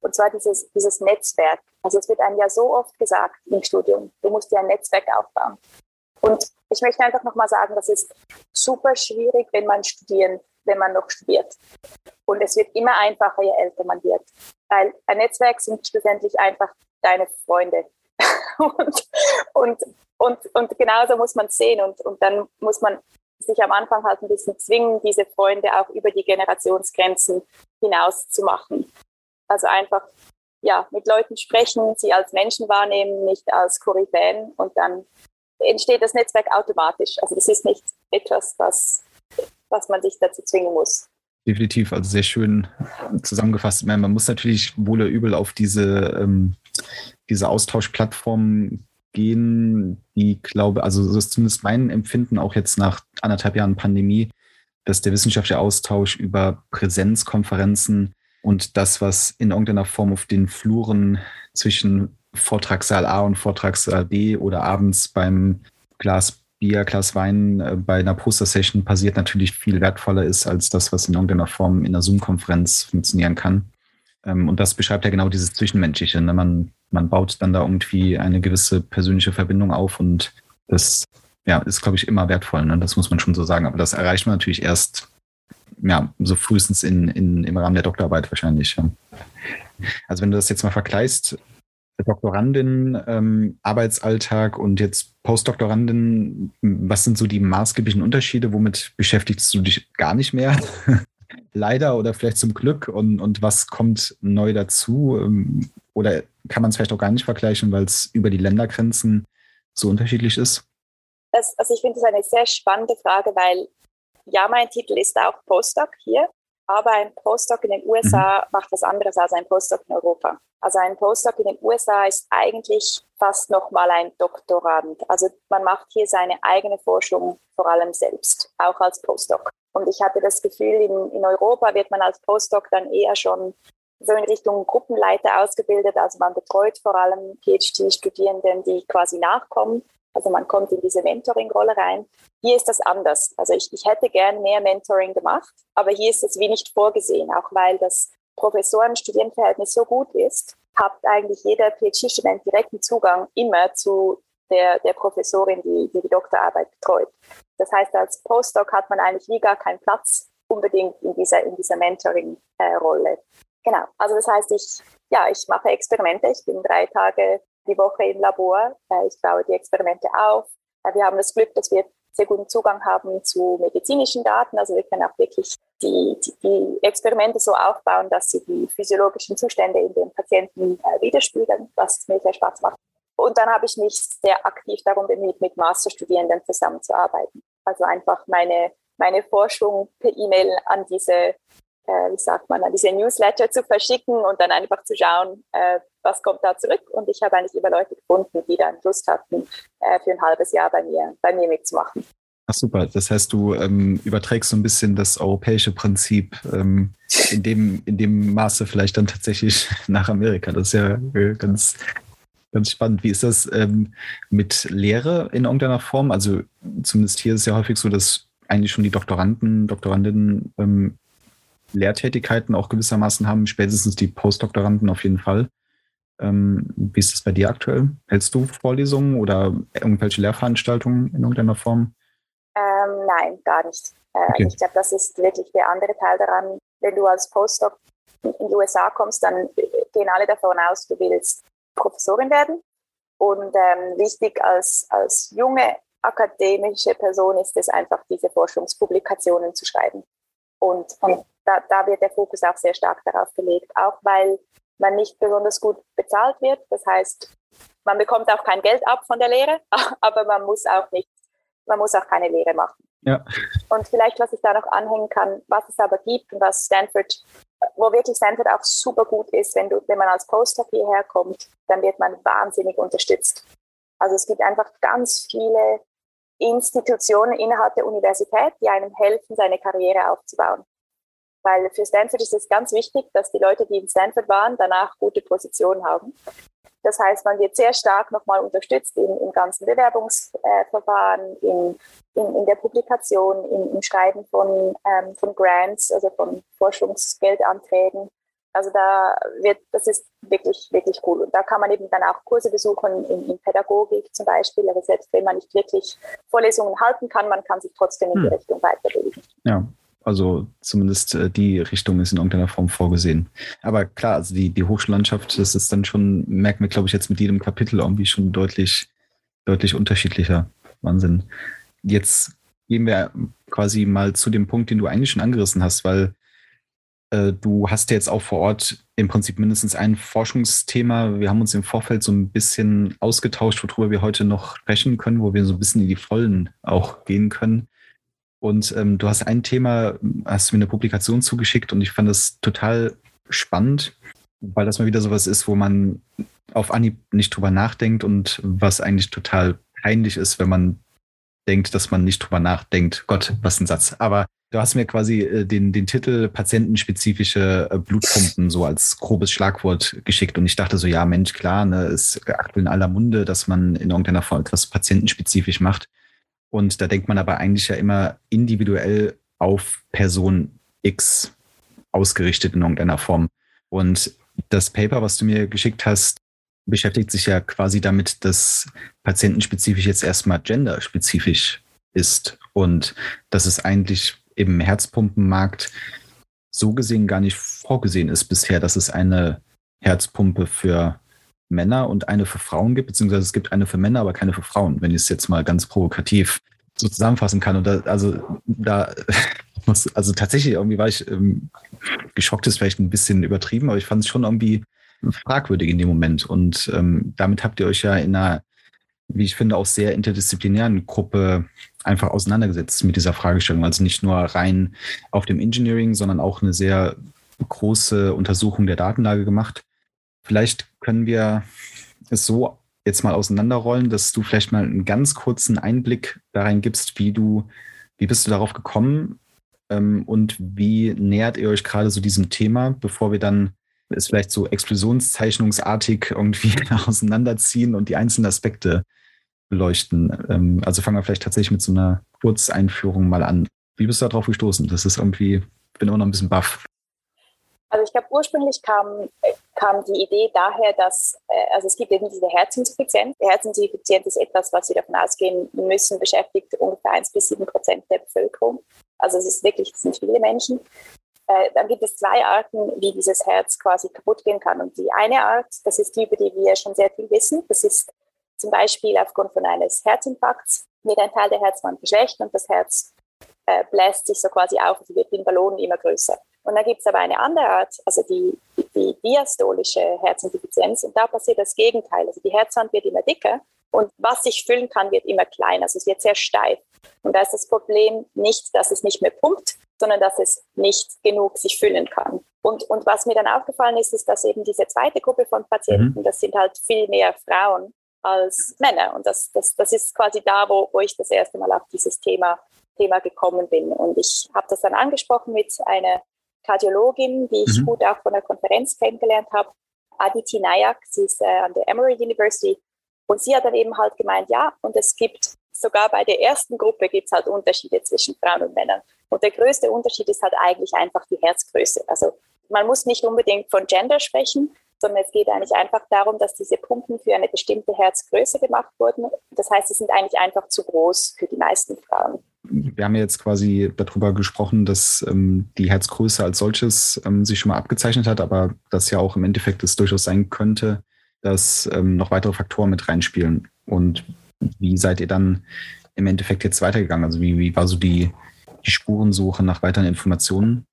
Und zwar dieses, dieses Netzwerk. Also es wird einem ja so oft gesagt im Studium, du musst dir ein Netzwerk aufbauen. Und ich möchte einfach nochmal sagen, das ist super schwierig, wenn man studieren, wenn man noch studiert. Und es wird immer einfacher, je älter man wird. Weil ein Netzwerk sind schlussendlich einfach deine Freunde. (laughs) und, und, und, und genauso muss man es sehen. Und, und dann muss man sich am Anfang halt ein bisschen zwingen, diese Freunde auch über die Generationsgrenzen hinaus zu machen. Also einfach ja, mit Leuten sprechen, sie als Menschen wahrnehmen, nicht als Koryphäen und dann entsteht das Netzwerk automatisch. Also das ist nicht etwas, was, was man sich dazu zwingen muss. Definitiv, also sehr schön zusammengefasst. Man muss natürlich wohl oder übel auf diese, ähm, diese Austauschplattformen gehen, die glaube, also das ist zumindest mein Empfinden auch jetzt nach anderthalb Jahren Pandemie, dass der wissenschaftliche Austausch über Präsenzkonferenzen und das, was in irgendeiner Form auf den Fluren zwischen Vortragssaal A und Vortragssaal B oder abends beim Glas Bier, Glas Wein äh, bei einer Poster-Session passiert, natürlich viel wertvoller ist als das, was in irgendeiner Form in einer Zoom-Konferenz funktionieren kann. Ähm, und das beschreibt ja genau dieses Zwischenmenschliche. Ne? Man man baut dann da irgendwie eine gewisse persönliche Verbindung auf und das ja, ist, glaube ich, immer wertvoll. Ne? Das muss man schon so sagen. Aber das erreicht man natürlich erst, ja, so frühestens in, in, im Rahmen der Doktorarbeit wahrscheinlich. Ja. Also wenn du das jetzt mal vergleichst, Doktorandin, ähm, Arbeitsalltag und jetzt Postdoktorandin, was sind so die maßgeblichen Unterschiede? Womit beschäftigst du dich gar nicht mehr? Leider oder vielleicht zum Glück und, und was kommt neu dazu? Ähm, oder kann man es vielleicht auch gar nicht vergleichen, weil es über die Ländergrenzen so unterschiedlich ist? Das, also ich finde das eine sehr spannende Frage, weil ja, mein Titel ist auch Postdoc hier, aber ein Postdoc in den USA mhm. macht was anderes als ein Postdoc in Europa. Also ein Postdoc in den USA ist eigentlich fast nochmal ein Doktorand. Also man macht hier seine eigene Forschung vor allem selbst, auch als Postdoc. Und ich hatte das Gefühl, in, in Europa wird man als Postdoc dann eher schon so in Richtung Gruppenleiter ausgebildet. Also man betreut vor allem PhD-Studierenden, die quasi nachkommen. Also man kommt in diese Mentoring-Rolle rein. Hier ist das anders. Also ich, ich hätte gern mehr Mentoring gemacht, aber hier ist es wie nicht vorgesehen, auch weil das Professoren-Studierendenverhältnis so gut ist, hat eigentlich jeder PhD-Student direkten Zugang immer zu der, der Professorin, die, die die Doktorarbeit betreut. Das heißt, als Postdoc hat man eigentlich wie gar keinen Platz unbedingt in dieser, in dieser Mentoring-Rolle. Genau. Also das heißt, ich, ja, ich mache Experimente. Ich bin drei Tage die Woche im Labor. Äh, ich baue die Experimente auf. Äh, wir haben das Glück, dass wir sehr guten Zugang haben zu medizinischen Daten. Also wir können auch wirklich die, die, die Experimente so aufbauen, dass sie die physiologischen Zustände in den Patienten äh, widerspiegeln, was mir sehr Spaß macht. Und dann habe ich mich sehr aktiv darum bemüht, mit Masterstudierenden zusammenzuarbeiten. Also einfach meine, meine Forschung per E-Mail an diese, äh, wie sagt man, an diese Newsletter zu verschicken und dann einfach zu schauen, äh, was kommt da zurück. Und ich habe eigentlich immer Leute gefunden, die dann Lust hatten, äh, für ein halbes Jahr bei mir, bei mir mitzumachen. Ach super, das heißt, du ähm, überträgst so ein bisschen das europäische Prinzip ähm, in, dem, in dem Maße vielleicht dann tatsächlich (laughs) nach Amerika. Das ist ja äh, ganz, ganz spannend. Wie ist das ähm, mit Lehre in irgendeiner Form? Also zumindest hier ist es ja häufig so, dass eigentlich schon die Doktoranden, Doktorandinnen ähm, Lehrtätigkeiten auch gewissermaßen haben, spätestens die Postdoktoranden auf jeden Fall. Ähm, wie ist das bei dir aktuell? Hältst du Vorlesungen oder irgendwelche Lehrveranstaltungen in irgendeiner Form? Ähm, nein, gar nicht. Äh, okay. Ich glaube, das ist wirklich der andere Teil daran. Wenn du als Postdoc in die USA kommst, dann gehen alle davon aus, du willst Professorin werden. Und ähm, wichtig als, als junge akademische Person ist es einfach, diese Forschungspublikationen zu schreiben. Und, und da, da wird der Fokus auch sehr stark darauf gelegt, auch weil man nicht besonders gut bezahlt wird. Das heißt, man bekommt auch kein Geld ab von der Lehre, (laughs) aber man muss auch nicht, man muss auch keine Lehre machen. Ja. Und vielleicht, was ich da noch anhängen kann, was es aber gibt und was Stanford, wo wirklich Stanford auch super gut ist, wenn du, wenn man als Postdoc hierher kommt, dann wird man wahnsinnig unterstützt. Also es gibt einfach ganz viele Institutionen innerhalb der Universität, die einem helfen, seine Karriere aufzubauen. Weil für Stanford ist es ganz wichtig, dass die Leute, die in Stanford waren, danach gute Positionen haben. Das heißt, man wird sehr stark nochmal unterstützt im, im ganzen Bewerbungsverfahren, in, in, in, der Publikation, im, im Schreiben von, ähm, von Grants, also von Forschungsgeldanträgen. Also da wird, das ist wirklich, wirklich cool. Und da kann man eben dann auch Kurse besuchen in, in Pädagogik zum Beispiel. Aber selbst wenn man nicht wirklich Vorlesungen halten kann, man kann sich trotzdem in die hm. Richtung weiterbilden. Ja, also zumindest äh, die Richtung ist in irgendeiner Form vorgesehen. Aber klar, also die, die Hochschullandschaft, das ist dann schon, merken wir, glaube ich, jetzt mit jedem Kapitel irgendwie schon deutlich, deutlich unterschiedlicher. Wahnsinn. Jetzt gehen wir quasi mal zu dem Punkt, den du eigentlich schon angerissen hast, weil äh, du hast ja jetzt auch vor Ort im Prinzip mindestens ein Forschungsthema. Wir haben uns im Vorfeld so ein bisschen ausgetauscht, worüber wir heute noch sprechen können, wo wir so ein bisschen in die Vollen auch gehen können. Und ähm, du hast ein Thema, hast mir eine Publikation zugeschickt und ich fand das total spannend, weil das mal wieder sowas ist, wo man auf Anhieb nicht drüber nachdenkt und was eigentlich total peinlich ist, wenn man denkt, dass man nicht drüber nachdenkt. Gott, was ein Satz. Aber du hast mir quasi äh, den, den Titel patientenspezifische äh, Blutpumpen so als grobes Schlagwort geschickt und ich dachte so, ja Mensch, klar, ne, ist aktuell in aller Munde, dass man in irgendeiner Form etwas patientenspezifisch macht. Und da denkt man aber eigentlich ja immer individuell auf Person X ausgerichtet in irgendeiner Form. Und das Paper, was du mir geschickt hast, beschäftigt sich ja quasi damit, dass patientenspezifisch jetzt erstmal genderspezifisch ist und dass es eigentlich im Herzpumpenmarkt so gesehen gar nicht vorgesehen ist bisher, dass es eine Herzpumpe für Männer und eine für Frauen gibt, beziehungsweise es gibt eine für Männer, aber keine für Frauen, wenn ich es jetzt mal ganz provokativ so zusammenfassen kann. Und da, also da (laughs) muss, also tatsächlich irgendwie war ich ähm, geschockt, ist vielleicht ein bisschen übertrieben, aber ich fand es schon irgendwie fragwürdig in dem Moment. Und ähm, damit habt ihr euch ja in einer, wie ich finde, auch sehr interdisziplinären Gruppe einfach auseinandergesetzt mit dieser Fragestellung. Also nicht nur rein auf dem Engineering, sondern auch eine sehr große Untersuchung der Datenlage gemacht. Vielleicht können wir es so jetzt mal auseinanderrollen, dass du vielleicht mal einen ganz kurzen Einblick darin gibst, wie du, wie bist du darauf gekommen ähm, und wie nähert ihr euch gerade so diesem Thema, bevor wir dann es vielleicht so explosionszeichnungsartig irgendwie (laughs) auseinanderziehen und die einzelnen Aspekte beleuchten. Ähm, also fangen wir vielleicht tatsächlich mit so einer Kurzeinführung mal an. Wie bist du darauf gestoßen? Das ist irgendwie, ich bin immer noch ein bisschen baff. Also ich glaube, ursprünglich kam, kam die Idee daher, dass, äh, also es gibt eben diese Herzinsuffizienz. Die Herzinsuffizienz ist etwas, was wir davon ausgehen müssen, beschäftigt ungefähr 1 bis 7 Prozent der Bevölkerung. Also es ist wirklich, es sind viele Menschen. Äh, dann gibt es zwei Arten, wie dieses Herz quasi kaputt gehen kann. Und die eine Art, das ist die, über die wir schon sehr viel wissen. Das ist zum Beispiel aufgrund von eines Herzinfarkts wird ein Teil der Herzwand geschwächt und das Herz äh, bläst sich so quasi auf, also wird wie ein Ballon immer größer. Und dann gibt es aber eine andere Art, also die, die diastolische Herzinsuffizienz, und da passiert das Gegenteil. Also die Herzwand wird immer dicker und was sich füllen kann, wird immer kleiner. Also es wird sehr steif. Und da ist das Problem nicht, dass es nicht mehr pumpt, sondern dass es nicht genug sich füllen kann. Und, und was mir dann aufgefallen ist, ist, dass eben diese zweite Gruppe von Patienten, mhm. das sind halt viel mehr Frauen als Männer. Und das, das, das ist quasi da, wo, wo ich das erste Mal auf dieses Thema, Thema gekommen bin. Und ich habe das dann angesprochen mit einer Kardiologin, die ich mhm. gut auch von der Konferenz kennengelernt habe, Aditi Nayak, sie ist äh, an der Emory University. Und sie hat dann eben halt gemeint, ja, und es gibt sogar bei der ersten Gruppe gibt es halt Unterschiede zwischen Frauen und Männern. Und der größte Unterschied ist halt eigentlich einfach die Herzgröße. Also man muss nicht unbedingt von Gender sprechen, sondern es geht eigentlich einfach darum, dass diese Pumpen für eine bestimmte Herzgröße gemacht wurden. Das heißt, sie sind eigentlich einfach zu groß für die meisten Frauen. Wir haben ja jetzt quasi darüber gesprochen, dass ähm, die Herzgröße als solches ähm, sich schon mal abgezeichnet hat, aber dass ja auch im Endeffekt es durchaus sein könnte, dass ähm, noch weitere Faktoren mit reinspielen. Und wie seid ihr dann im Endeffekt jetzt weitergegangen? Also wie, wie war so die, die Spurensuche nach weiteren Informationen?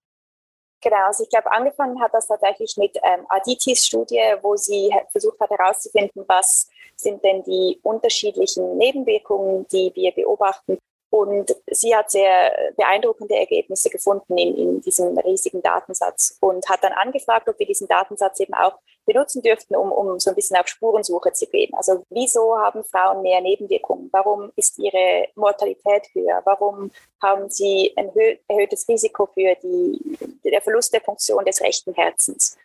Genau, also ich glaube, angefangen hat das tatsächlich mit ähm, Aditis Studie, wo sie versucht hat herauszufinden, was sind denn die unterschiedlichen Nebenwirkungen, die wir beobachten. Und sie hat sehr beeindruckende Ergebnisse gefunden in, in, diesem riesigen Datensatz und hat dann angefragt, ob wir diesen Datensatz eben auch benutzen dürften, um, um so ein bisschen auf Spurensuche zu gehen. Also wieso haben Frauen mehr Nebenwirkungen? Warum ist ihre Mortalität höher? Warum haben sie ein erhöhtes Risiko für die, der Verlust der Funktion des rechten Herzens?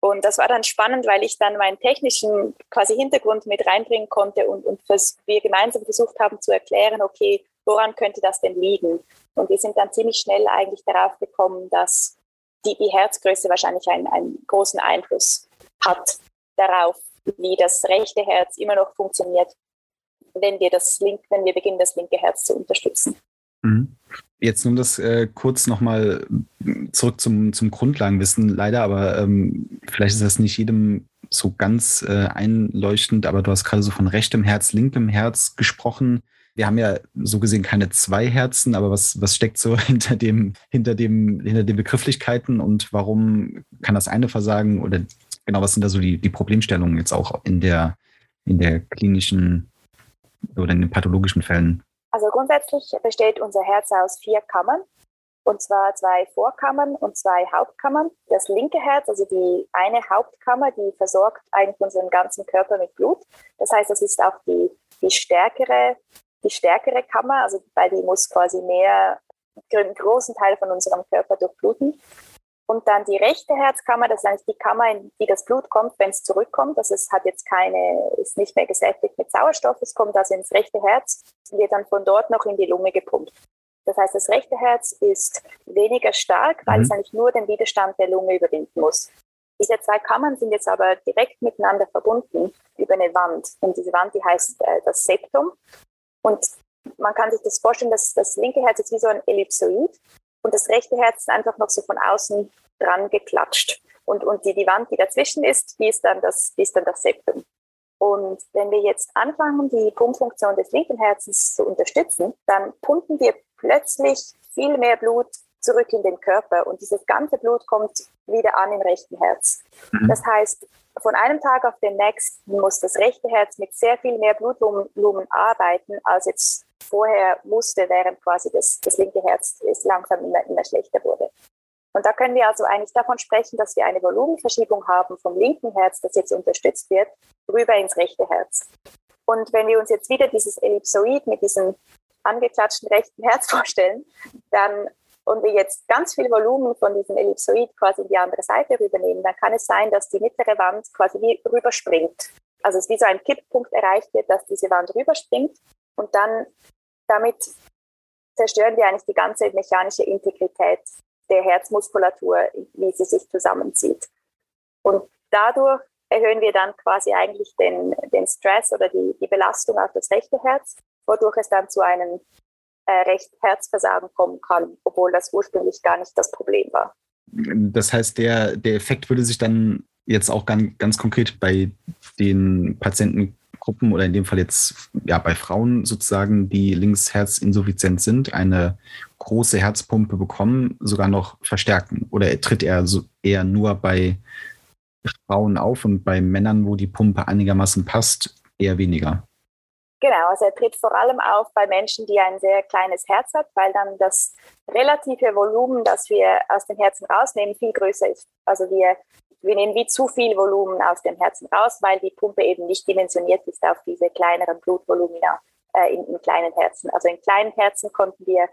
Und das war dann spannend, weil ich dann meinen technischen quasi Hintergrund mit reinbringen konnte und, und wir gemeinsam versucht haben zu erklären, okay, woran könnte das denn liegen? Und wir sind dann ziemlich schnell eigentlich darauf gekommen, dass die, die Herzgröße wahrscheinlich einen, einen großen Einfluss hat darauf, wie das rechte Herz immer noch funktioniert, wenn wir das link, wenn wir beginnen, das linke Herz zu unterstützen. Mhm. Jetzt nun das äh, kurz nochmal zurück zum, zum Grundlagenwissen, leider, aber ähm, vielleicht ist das nicht jedem so ganz äh, einleuchtend, aber du hast gerade so von rechtem Herz, linkem Herz gesprochen. Wir haben ja so gesehen keine zwei Herzen, aber was, was steckt so (laughs) hinter dem, hinter dem, hinter den Begrifflichkeiten und warum kann das eine versagen oder genau, was sind da so die, die Problemstellungen jetzt auch in der, in der klinischen oder in den pathologischen Fällen? Also grundsätzlich besteht unser Herz aus vier Kammern, und zwar zwei Vorkammern und zwei Hauptkammern. Das linke Herz, also die eine Hauptkammer, die versorgt eigentlich unseren ganzen Körper mit Blut. Das heißt, das ist auch die, die stärkere, die stärkere Kammer, also bei die muss quasi mehr, einen großen Teil von unserem Körper durchbluten. Und dann die rechte Herzkammer, das ist eigentlich die Kammer, in die das Blut kommt, wenn es zurückkommt. Also es hat jetzt keine, ist nicht mehr gesättigt mit Sauerstoff, es kommt also ins rechte Herz und wird dann von dort noch in die Lunge gepumpt. Das heißt, das rechte Herz ist weniger stark, weil mhm. es eigentlich nur den Widerstand der Lunge überwinden muss. Diese zwei Kammern sind jetzt aber direkt miteinander verbunden über eine Wand. Und diese Wand, die heißt äh, das Septum. Und man kann sich das vorstellen, dass das linke Herz ist wie so ein Ellipsoid und das rechte Herz ist einfach noch so von außen dran geklatscht. Und, und die, die Wand, die dazwischen ist, die ist dann das, die ist dann das Septum. Und wenn wir jetzt anfangen, die Pumpfunktion des linken Herzens zu unterstützen, dann pumpen wir plötzlich viel mehr Blut zurück in den Körper und dieses ganze Blut kommt wieder an im rechten Herz. Mhm. Das heißt, von einem Tag auf den nächsten muss das rechte Herz mit sehr viel mehr Blutvolumen arbeiten, als jetzt vorher musste, während quasi das, das linke Herz langsam immer, immer schlechter wurde. Und da können wir also eigentlich davon sprechen, dass wir eine Volumenverschiebung haben vom linken Herz, das jetzt unterstützt wird, rüber ins rechte Herz. Und wenn wir uns jetzt wieder dieses Ellipsoid mit diesem angeklatschten rechten Herz (laughs) vorstellen, dann und wir jetzt ganz viel Volumen von diesem Ellipsoid quasi in die andere Seite rübernehmen, dann kann es sein, dass die mittlere Wand quasi wie rüberspringt. Also es ist wie so ein Kipppunkt erreicht wird, dass diese Wand rüberspringt und dann damit zerstören wir eigentlich die ganze mechanische Integrität der Herzmuskulatur, wie sie sich zusammenzieht. Und dadurch erhöhen wir dann quasi eigentlich den, den Stress oder die, die Belastung auf das rechte Herz, wodurch es dann zu einem äh, recht Herzversagen kommen kann, obwohl das ursprünglich gar nicht das Problem war. Das heißt, der, der Effekt würde sich dann jetzt auch ganz, ganz konkret bei den Patientengruppen oder in dem Fall jetzt ja bei Frauen sozusagen, die linksherzinsuffizient sind, eine große Herzpumpe bekommen, sogar noch verstärken? Oder tritt er so eher nur bei Frauen auf und bei Männern, wo die Pumpe einigermaßen passt, eher weniger? Genau, also er tritt vor allem auf bei Menschen, die ein sehr kleines Herz hat, weil dann das relative Volumen, das wir aus dem Herzen rausnehmen, viel größer ist. Also wir, wir nehmen wie zu viel Volumen aus dem Herzen raus, weil die Pumpe eben nicht dimensioniert ist auf diese kleineren Blutvolumina äh, in, in kleinen Herzen. Also in kleinen Herzen konnten wir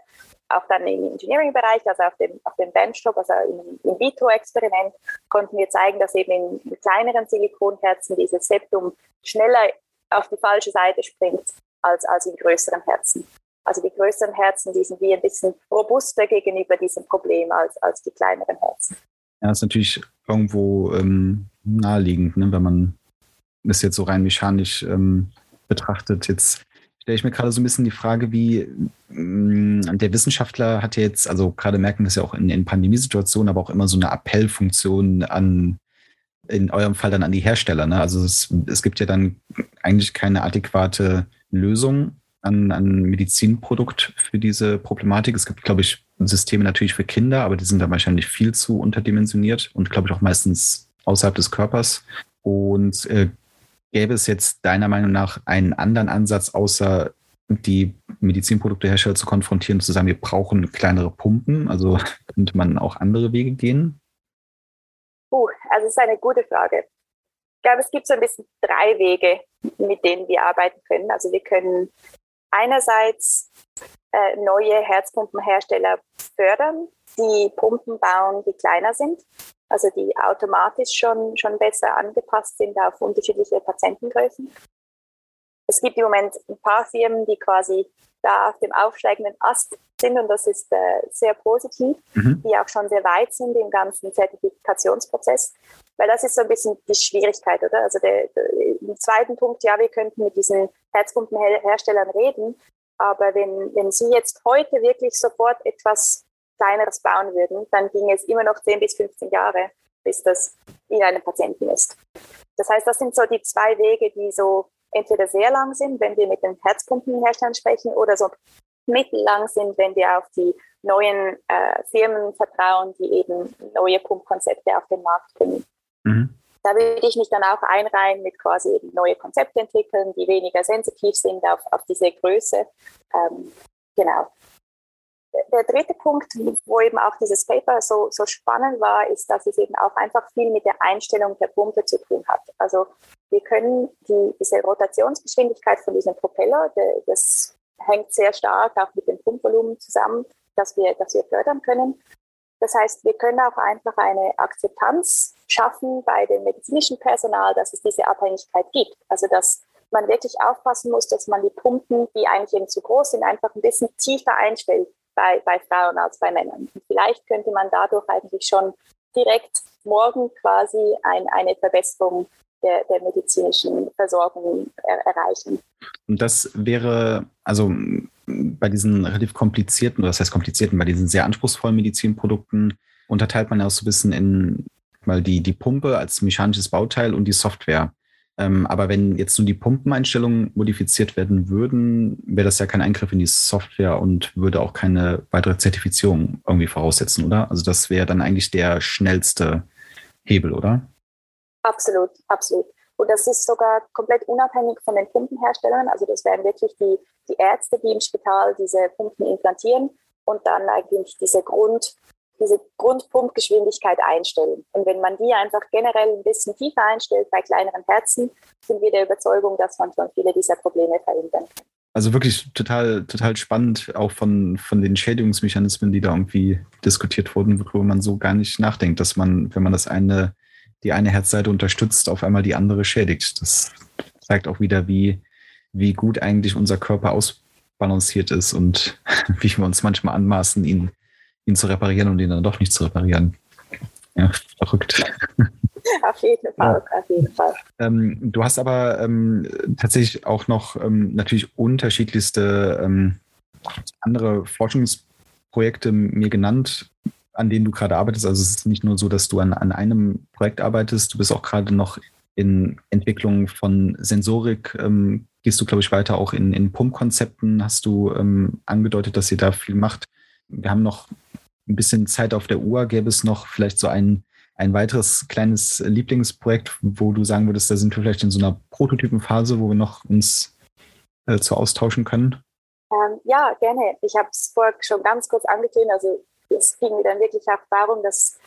auch dann im Engineering-Bereich, also auf dem, auf dem Benchtop, also im In-vitro-Experiment, konnten wir zeigen, dass eben in kleineren Silikonherzen dieses Septum schneller auf die falsche Seite springt als, als in größeren Herzen. Also die größeren Herzen, die sind wie ein bisschen robuster gegenüber diesem Problem als, als die kleineren Herzen. Ja, das ist natürlich irgendwo ähm, naheliegend, ne, wenn man das jetzt so rein mechanisch ähm, betrachtet. Jetzt stelle ich mir gerade so ein bisschen die Frage, wie mh, mm, der Wissenschaftler hat jetzt, also gerade merken wir es ja auch in, in Pandemiesituationen, aber auch immer so eine Appellfunktion an in eurem Fall dann an die Hersteller. Ne? Also es, es gibt ja dann eigentlich keine adäquate Lösung an, an Medizinprodukt für diese Problematik. Es gibt, glaube ich, Systeme natürlich für Kinder, aber die sind da wahrscheinlich viel zu unterdimensioniert und, glaube ich, auch meistens außerhalb des Körpers. Und äh, gäbe es jetzt deiner Meinung nach einen anderen Ansatz, außer die Medizinproduktehersteller zu konfrontieren und zu sagen, wir brauchen kleinere Pumpen? Also (laughs) könnte man auch andere Wege gehen? Uh, es ist eine gute Frage. Ich glaube, es gibt so ein bisschen drei Wege, mit denen wir arbeiten können. Also wir können einerseits äh, neue Herzpumpenhersteller fördern, die Pumpen bauen, die kleiner sind, also die automatisch schon, schon besser angepasst sind auf unterschiedliche Patientengrößen. Es gibt im Moment ein paar Firmen, die quasi da auf dem aufsteigenden Ast sind und das ist äh, sehr positiv, mhm. die auch schon sehr weit sind im ganzen Zertifikationsprozess, weil das ist so ein bisschen die Schwierigkeit, oder? Also der, der, im zweiten Punkt, ja, wir könnten mit diesen Herzpumpenherstellern reden, aber wenn, wenn sie jetzt heute wirklich sofort etwas Kleineres bauen würden, dann ging es immer noch 10 bis 15 Jahre, bis das in einem Patienten ist. Das heißt, das sind so die zwei Wege, die so entweder sehr lang sind, wenn wir mit den Herzpumpenherstellern sprechen, oder so mittellang sind, wenn wir auf die neuen äh, Firmen vertrauen, die eben neue Pumpkonzepte auf den Markt bringen. Mhm. Da würde ich mich dann auch einreihen mit quasi eben neue Konzepte entwickeln, die weniger sensitiv sind auf, auf diese Größe. Ähm, genau. Der dritte Punkt, wo eben auch dieses Paper so, so spannend war, ist, dass es eben auch einfach viel mit der Einstellung der Pumpe zu tun hat. Also wir können die, diese Rotationsgeschwindigkeit von diesem Propeller, der, das hängt sehr stark auch mit dem Pumpvolumen zusammen, dass wir, dass wir fördern können. Das heißt, wir können auch einfach eine Akzeptanz schaffen bei dem medizinischen Personal, dass es diese Abhängigkeit gibt. Also dass man wirklich aufpassen muss, dass man die Pumpen, die eigentlich eben zu groß sind, einfach ein bisschen tiefer einstellt bei, bei Frauen als bei Männern. Und vielleicht könnte man dadurch eigentlich schon direkt morgen quasi ein, eine Verbesserung der, der medizinischen Versorgung er, erreichen. Und das wäre, also bei diesen relativ komplizierten, oder das heißt komplizierten, bei diesen sehr anspruchsvollen Medizinprodukten unterteilt man ja auch so ein bisschen in mal die, die Pumpe als mechanisches Bauteil und die Software. Ähm, aber wenn jetzt nur die Pumpeneinstellungen modifiziert werden würden, wäre das ja kein Eingriff in die Software und würde auch keine weitere Zertifizierung irgendwie voraussetzen, oder? Also das wäre dann eigentlich der schnellste Hebel, oder? Absolut, absolut. Und das ist sogar komplett unabhängig von den Pumpenherstellern. Also das wären wirklich die, die Ärzte, die im Spital diese Pumpen implantieren und dann eigentlich diese Grund, diese Grundpumpgeschwindigkeit einstellen. Und wenn man die einfach generell ein bisschen tiefer einstellt bei kleineren Herzen, sind wir der Überzeugung, dass man schon viele dieser Probleme verhindern kann. Also wirklich total, total spannend, auch von, von den Schädigungsmechanismen, die da irgendwie diskutiert wurden, worüber man so gar nicht nachdenkt, dass man, wenn man das eine, die eine Herzseite unterstützt, auf einmal die andere schädigt. Das zeigt auch wieder, wie, wie gut eigentlich unser Körper ausbalanciert ist und (laughs) wie wir uns manchmal anmaßen, ihn ihn zu reparieren und ihn dann doch nicht zu reparieren. Ja, verrückt. (laughs) Auf jeden Fall, ja. auf jeden Fall. Ähm, du hast aber ähm, tatsächlich auch noch ähm, natürlich unterschiedlichste ähm, andere Forschungsprojekte mir genannt, an denen du gerade arbeitest. Also es ist nicht nur so, dass du an, an einem Projekt arbeitest, du bist auch gerade noch in Entwicklung von Sensorik. Ähm, gehst du, glaube ich, weiter auch in, in Pumpkonzepten, hast du ähm, angedeutet, dass ihr da viel macht. Wir haben noch ein bisschen Zeit auf der Uhr, gäbe es noch vielleicht so ein, ein weiteres kleines Lieblingsprojekt, wo du sagen würdest, da sind wir vielleicht in so einer Prototypenphase, wo wir noch uns äh, zu austauschen können? Ähm, ja, gerne. Ich habe es vorher schon ganz kurz angetönt. Also es ging mir dann wirklich auch darum, dass,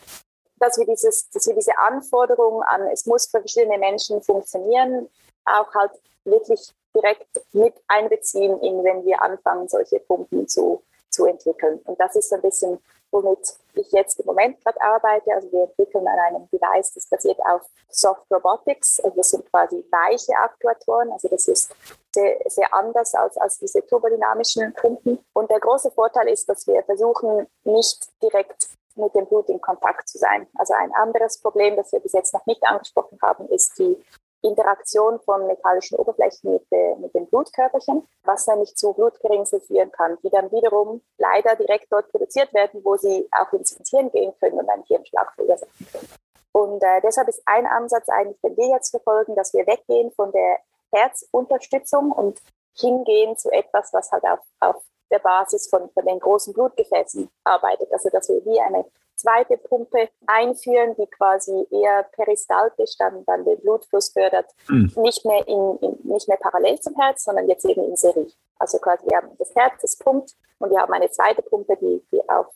dass, wir dieses, dass wir diese Anforderungen an, es muss für verschiedene Menschen funktionieren, auch halt wirklich direkt mit einbeziehen, in, wenn wir anfangen, solche Pumpen zu, zu entwickeln. Und das ist ein bisschen womit ich jetzt im Moment gerade arbeite. Also wir entwickeln an einem Device, das basiert auf Soft Robotics. Also das sind quasi weiche Aktuatoren. Also das ist sehr, sehr anders als, als diese turbodynamischen Pumpen. Und der große Vorteil ist, dass wir versuchen, nicht direkt mit dem Blut in Kontakt zu sein. Also ein anderes Problem, das wir bis jetzt noch nicht angesprochen haben, ist die Interaktion von metallischen Oberflächen mit, äh, mit den Blutkörperchen, was nämlich zu Blutgerinnseln führen kann, die dann wiederum leider direkt dort produziert werden, wo sie auch ins Hirn gehen können und einen Hirnschlag verursachen können. Und äh, deshalb ist ein Ansatz eigentlich, den wir jetzt verfolgen, dass wir weggehen von der Herzunterstützung und hingehen zu etwas, was halt auf, auf der Basis von, von den großen Blutgefäßen arbeitet. Also dass wir wie eine zweite Pumpe einführen, die quasi eher peristaltisch dann, dann den Blutfluss fördert. Mhm. Nicht, mehr in, in, nicht mehr parallel zum Herz, sondern jetzt eben in Serie. Also quasi wir haben das Herz, das pumpt und wir haben eine zweite Pumpe, die, die auf,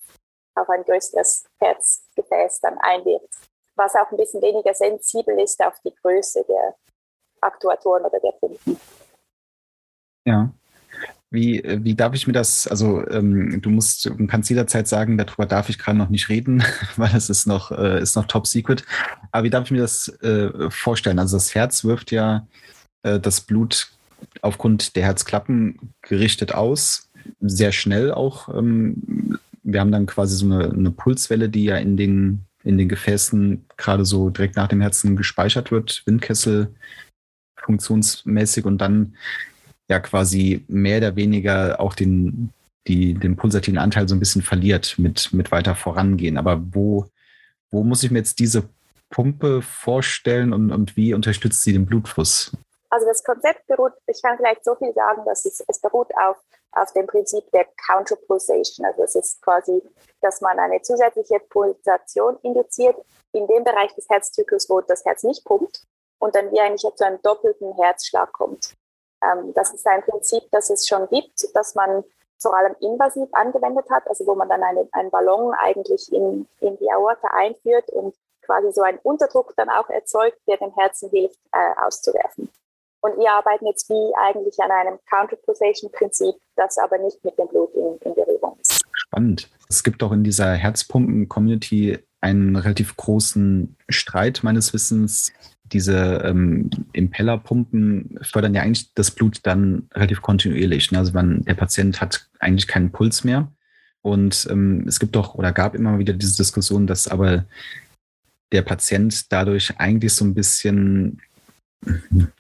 auf ein größeres Herzgefäß dann einwirkt. Was auch ein bisschen weniger sensibel ist auf die Größe der Aktuatoren oder der Pumpen. Ja. Wie, wie darf ich mir das, also ähm, du musst, du kannst jederzeit sagen, darüber darf ich gerade noch nicht reden, (laughs) weil es ist noch, äh, ist noch top secret. Aber wie darf ich mir das äh, vorstellen? Also das Herz wirft ja äh, das Blut aufgrund der Herzklappen gerichtet aus, sehr schnell auch. Ähm, wir haben dann quasi so eine, eine Pulswelle, die ja in den, in den Gefäßen gerade so direkt nach dem Herzen gespeichert wird, Windkessel funktionsmäßig und dann ja quasi mehr oder weniger auch den, die, den pulsativen Anteil so ein bisschen verliert mit, mit weiter vorangehen. Aber wo, wo muss ich mir jetzt diese Pumpe vorstellen und, und wie unterstützt sie den Blutfluss? Also das Konzept beruht, ich kann vielleicht so viel sagen, dass es, es beruht auf, auf dem Prinzip der Counterpulsation. Also es ist quasi, dass man eine zusätzliche Pulsation induziert in dem Bereich des Herzzyklus, wo das Herz nicht pumpt und dann wie eigentlich zu einem doppelten Herzschlag kommt. Ähm, das ist ein Prinzip, das es schon gibt, das man vor allem invasiv angewendet hat, also wo man dann eine, einen Ballon eigentlich in, in die Aorta einführt und quasi so einen Unterdruck dann auch erzeugt, der dem Herzen hilft, äh, auszuwerfen. Und wir arbeiten jetzt wie eigentlich an einem Counterpulsation-Prinzip, das aber nicht mit dem Blut in, in Berührung ist. Spannend. Es gibt auch in dieser Herzpumpen-Community einen relativ großen Streit meines Wissens diese ähm, Impellerpumpen fördern ja eigentlich das Blut dann relativ kontinuierlich. Ne? Also man, der Patient hat eigentlich keinen Puls mehr. Und ähm, es gibt doch oder gab immer wieder diese Diskussion, dass aber der Patient dadurch eigentlich so ein bisschen,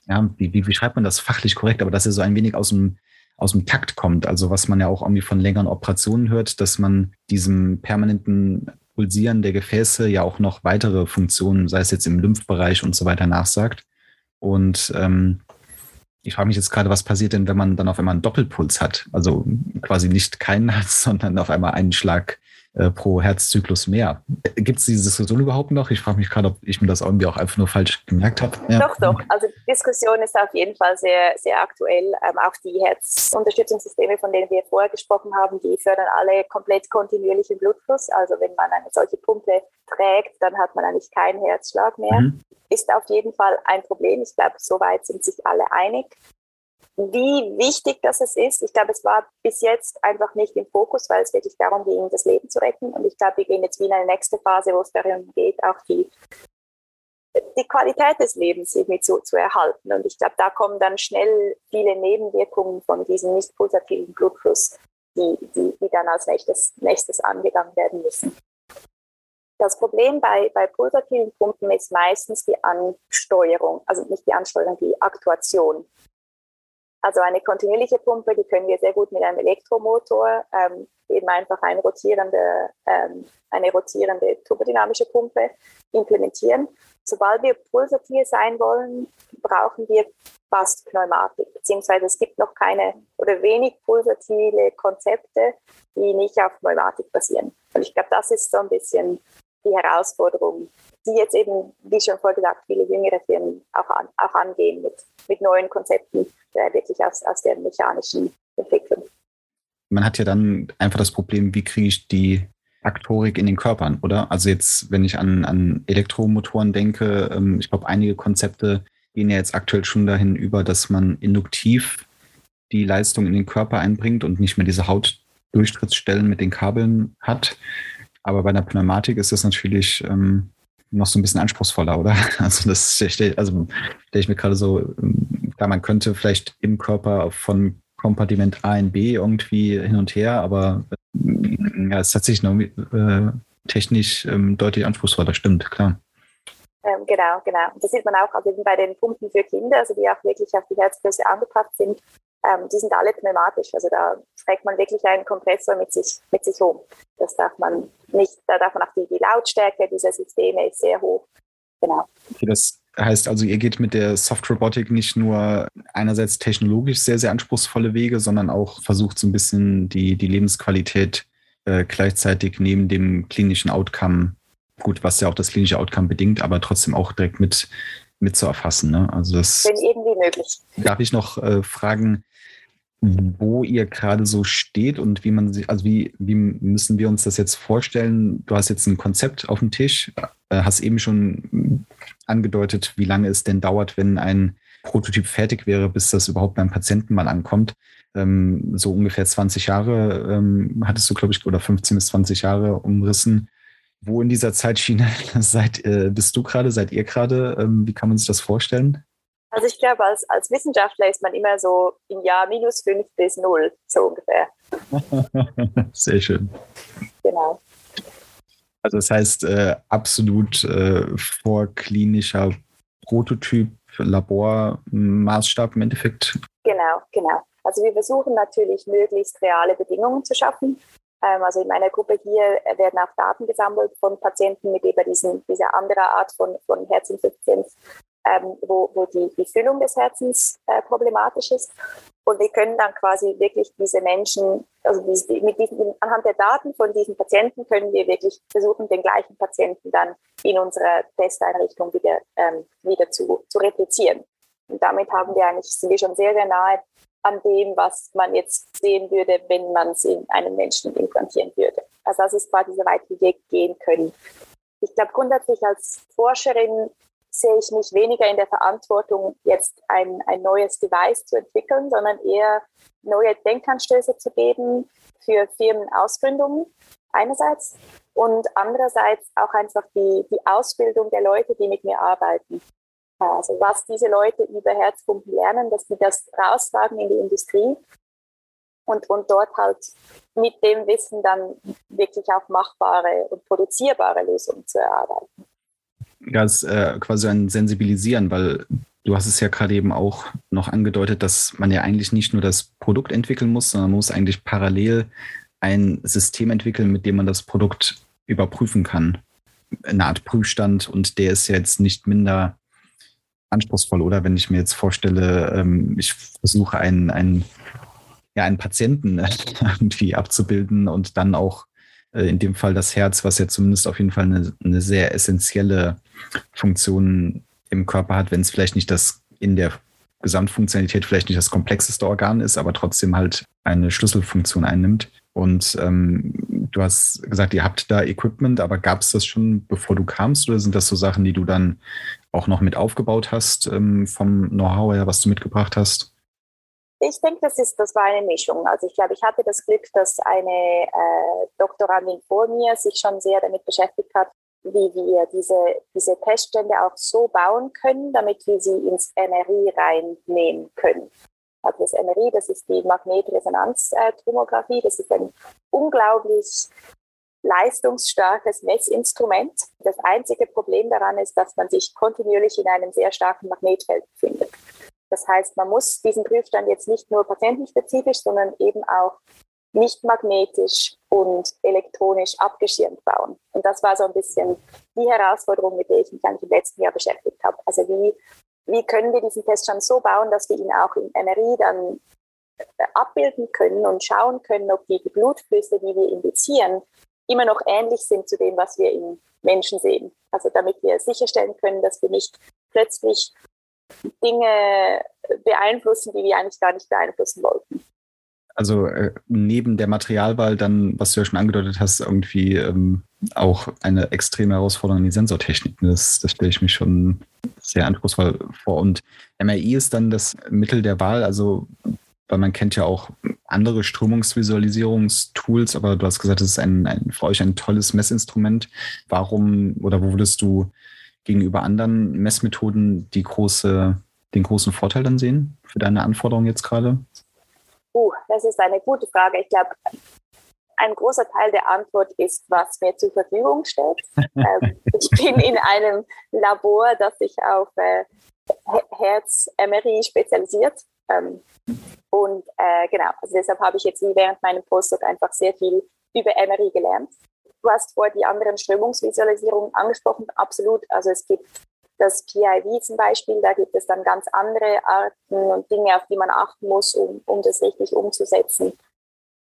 ja, wie, wie, wie schreibt man das fachlich korrekt, aber dass er so ein wenig aus dem, aus dem Takt kommt. Also was man ja auch irgendwie von längeren Operationen hört, dass man diesem permanenten Pulsieren der Gefäße ja auch noch weitere Funktionen, sei es jetzt im Lymphbereich und so weiter, nachsagt. Und ähm, ich frage mich jetzt gerade, was passiert denn, wenn man dann auf einmal einen Doppelpuls hat? Also quasi nicht keinen Herz, (laughs) sondern auf einmal einen Schlag äh, pro Herzzyklus mehr. Gibt es diese Diskussion überhaupt noch? Ich frage mich gerade, ob ich mir das irgendwie auch einfach nur falsch gemerkt habe. Ja. Doch, doch. Also die Diskussion ist auf jeden Fall sehr, sehr aktuell. Ähm, auch die Herzunterstützungssysteme, von denen wir vorher gesprochen haben, die fördern alle komplett kontinuierlichen Blutfluss. Also wenn man eine solche Pumpe trägt, dann hat man eigentlich keinen Herzschlag mehr. Mhm. Ist auf jeden Fall ein Problem. Ich glaube, soweit sind sich alle einig wie wichtig das ist. Ich glaube, es war bis jetzt einfach nicht im Fokus, weil es wirklich darum ging, das Leben zu retten. Und ich glaube, wir gehen jetzt wie in eine nächste Phase, wo es darum geht, auch die, die Qualität des Lebens irgendwie zu, zu erhalten. Und ich glaube, da kommen dann schnell viele Nebenwirkungen von diesem nicht pulsativen Blutfluss, die, die, die dann als nächstes, nächstes angegangen werden müssen. Das Problem bei, bei pulsativen Pumpen ist meistens die Ansteuerung, also nicht die Ansteuerung, die Aktuation. Also eine kontinuierliche Pumpe, die können wir sehr gut mit einem Elektromotor, ähm, eben einfach eine rotierende, ähm, eine rotierende turbodynamische Pumpe implementieren. Sobald wir pulsatil sein wollen, brauchen wir fast Pneumatik, beziehungsweise es gibt noch keine oder wenig pulsatile Konzepte, die nicht auf Pneumatik basieren. Und ich glaube, das ist so ein bisschen die Herausforderung, die jetzt eben, wie schon vorher viele jüngere Firmen auch, an, auch angehen mit, mit neuen Konzepten, äh, wirklich aus, aus der mechanischen Entwicklung. Man hat ja dann einfach das Problem, wie kriege ich die Aktorik in den Körpern, oder? Also jetzt, wenn ich an, an Elektromotoren denke, ähm, ich glaube, einige Konzepte gehen ja jetzt aktuell schon dahin über, dass man induktiv die Leistung in den Körper einbringt und nicht mehr diese Hautdurchtrittsstellen mit den Kabeln hat. Aber bei einer Pneumatik ist das natürlich ähm, noch so ein bisschen anspruchsvoller, oder? (laughs) Also das stelle also stell ich mir gerade so, klar, man könnte vielleicht im Körper von Kompartiment A in B irgendwie hin und her, aber ja, es ist tatsächlich noch äh, technisch ähm, deutlich anspruchsvoller, stimmt, klar. Ähm, genau, genau. Das sieht man auch also bei den Pumpen für Kinder, also die auch wirklich auf die Herzgröße angepasst sind. Ähm, die sind alle pneumatisch. Also da trägt man wirklich einen Kompressor mit sich, mit sich um. Das darf man nicht, da darf man auch die, die Lautstärke dieser Systeme ist sehr hoch. Genau. Okay, das heißt also, ihr geht mit der Soft Robotik nicht nur einerseits technologisch sehr, sehr anspruchsvolle Wege, sondern auch versucht so ein bisschen die, die Lebensqualität äh, gleichzeitig neben dem klinischen Outcome, gut, was ja auch das klinische Outcome bedingt, aber trotzdem auch direkt mit, mit zu erfassen. Ne? Also das, Wenn irgendwie möglich. Darf ich noch äh, fragen, wo ihr gerade so steht und wie man sich, also wie, wie müssen wir uns das jetzt vorstellen? Du hast jetzt ein Konzept auf dem Tisch, äh, hast eben schon angedeutet, wie lange es denn dauert, wenn ein Prototyp fertig wäre, bis das überhaupt beim Patienten mal ankommt. Ähm, so ungefähr 20 Jahre ähm, hattest du, glaube ich, oder 15 bis 20 Jahre umrissen. Wo in dieser Zeitschiene (laughs) seid, äh, bist du gerade, seid ihr gerade? Ähm, wie kann man sich das vorstellen? Also ich glaube, als, als Wissenschaftler ist man immer so im Jahr minus fünf bis null, so ungefähr. (laughs) Sehr schön. Genau. Also das heißt, äh, absolut äh, vorklinischer Prototyp, Labormaßstab im Endeffekt. Genau, genau. Also wir versuchen natürlich möglichst reale Bedingungen zu schaffen. Ähm, also in meiner Gruppe hier werden auch Daten gesammelt von Patienten mit eben diesen, dieser anderen Art von, von Herzinsuffizienz ähm, wo, wo die, die Füllung des Herzens äh, problematisch ist. Und wir können dann quasi wirklich diese Menschen, also die, mit diesen, anhand der Daten von diesen Patienten können wir wirklich versuchen, den gleichen Patienten dann in unserer Testeinrichtung wieder, ähm, wieder zu, zu replizieren. Und damit haben wir eigentlich, sind wir schon sehr, sehr nahe an dem, was man jetzt sehen würde, wenn man es in einem Menschen implantieren würde. Also das ist quasi so weit, wie wir gehen können. Ich glaube, grundsätzlich als Forscherin sehe ich mich weniger in der Verantwortung, jetzt ein, ein neues Device zu entwickeln, sondern eher neue Denkanstöße zu geben für Firmenausgründungen einerseits und andererseits auch einfach die, die Ausbildung der Leute, die mit mir arbeiten. Also was diese Leute über Herzpumpen lernen, dass sie das raustragen in die Industrie und, und dort halt mit dem Wissen dann wirklich auch machbare und produzierbare Lösungen zu erarbeiten ja, ist äh, quasi ein Sensibilisieren, weil du hast es ja gerade eben auch noch angedeutet, dass man ja eigentlich nicht nur das Produkt entwickeln muss, sondern man muss eigentlich parallel ein System entwickeln, mit dem man das Produkt überprüfen kann. Eine Art Prüfstand und der ist jetzt nicht minder anspruchsvoll, oder? Wenn ich mir jetzt vorstelle, ähm, ich versuche einen, einen, ja, einen Patienten (laughs) irgendwie abzubilden und dann auch äh, in dem Fall das Herz, was ja zumindest auf jeden Fall eine, eine sehr essentielle Funktion im Körper hat, wenn es vielleicht nicht das in der Gesamtfunktionalität vielleicht nicht das komplexeste Organ ist, aber trotzdem halt eine Schlüsselfunktion einnimmt. Und ähm, du hast gesagt, ihr habt da Equipment, aber gab es das schon, bevor du kamst, oder sind das so Sachen, die du dann auch noch mit aufgebaut hast ähm, vom Know-how her, was du mitgebracht hast? Ich denke, das ist, das war eine Mischung. Also ich glaube, ich hatte das Glück, dass eine äh, Doktorandin vor mir sich schon sehr damit beschäftigt hat, wie wir diese, diese Teststände auch so bauen können, damit wir sie ins MRI reinnehmen können. Also das MRI, das ist die Magnetresonanztomographie, das ist ein unglaublich leistungsstarkes Messinstrument. Das einzige Problem daran ist, dass man sich kontinuierlich in einem sehr starken Magnetfeld befindet. Das heißt, man muss diesen Prüfstand jetzt nicht nur patientenspezifisch, sondern eben auch nicht magnetisch und elektronisch abgeschirmt bauen. Und das war so ein bisschen die Herausforderung, mit der ich mich eigentlich im letzten Jahr beschäftigt habe. Also wie, wie können wir diesen Test schon so bauen, dass wir ihn auch im MRI dann äh, abbilden können und schauen können, ob die Blutflüsse, die wir indizieren, immer noch ähnlich sind zu dem, was wir im Menschen sehen. Also damit wir sicherstellen können, dass wir nicht plötzlich Dinge beeinflussen, die wir eigentlich gar nicht beeinflussen wollten also äh, neben der Materialwahl dann, was du ja schon angedeutet hast, irgendwie ähm, auch eine extreme Herausforderung in die Sensortechnik. Das, das stelle ich mir schon sehr anspruchsvoll vor. Und MRI ist dann das Mittel der Wahl, also weil man kennt ja auch andere Strömungsvisualisierungstools, aber du hast gesagt, es ist ein, ein, für euch ein tolles Messinstrument. Warum oder wo würdest du gegenüber anderen Messmethoden die große, den großen Vorteil dann sehen für deine Anforderungen jetzt gerade? Uh, das ist eine gute Frage. Ich glaube, ein großer Teil der Antwort ist, was mir zur Verfügung steht. (laughs) ähm, ich bin in einem Labor, das sich auf äh, Herz-MRI spezialisiert. Ähm, und äh, genau, also deshalb habe ich jetzt während meinem Postdoc einfach sehr viel über MRI gelernt. Du hast vorher die anderen Strömungsvisualisierungen angesprochen, absolut. Also es gibt das PIV zum Beispiel, da gibt es dann ganz andere Arten und Dinge, auf die man achten muss, um, um das richtig umzusetzen.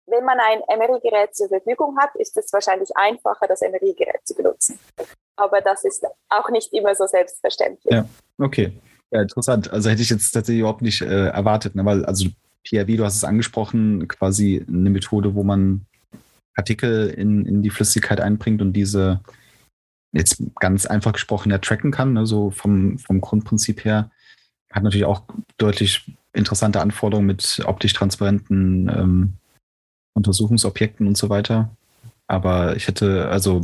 Wenn man ein MRI-Gerät zur Verfügung hat, ist es wahrscheinlich einfacher, das MRI-Gerät zu benutzen. Aber das ist auch nicht immer so selbstverständlich. Ja, okay. Ja, interessant. Also hätte ich jetzt tatsächlich überhaupt nicht äh, erwartet, ne? weil also PIV, du hast es angesprochen, quasi eine Methode, wo man Partikel in, in die Flüssigkeit einbringt und diese jetzt ganz einfach gesprochen ja tracken kann, ne, so vom, vom Grundprinzip her. Hat natürlich auch deutlich interessante Anforderungen mit optisch transparenten ähm, Untersuchungsobjekten und so weiter. Aber ich hätte, also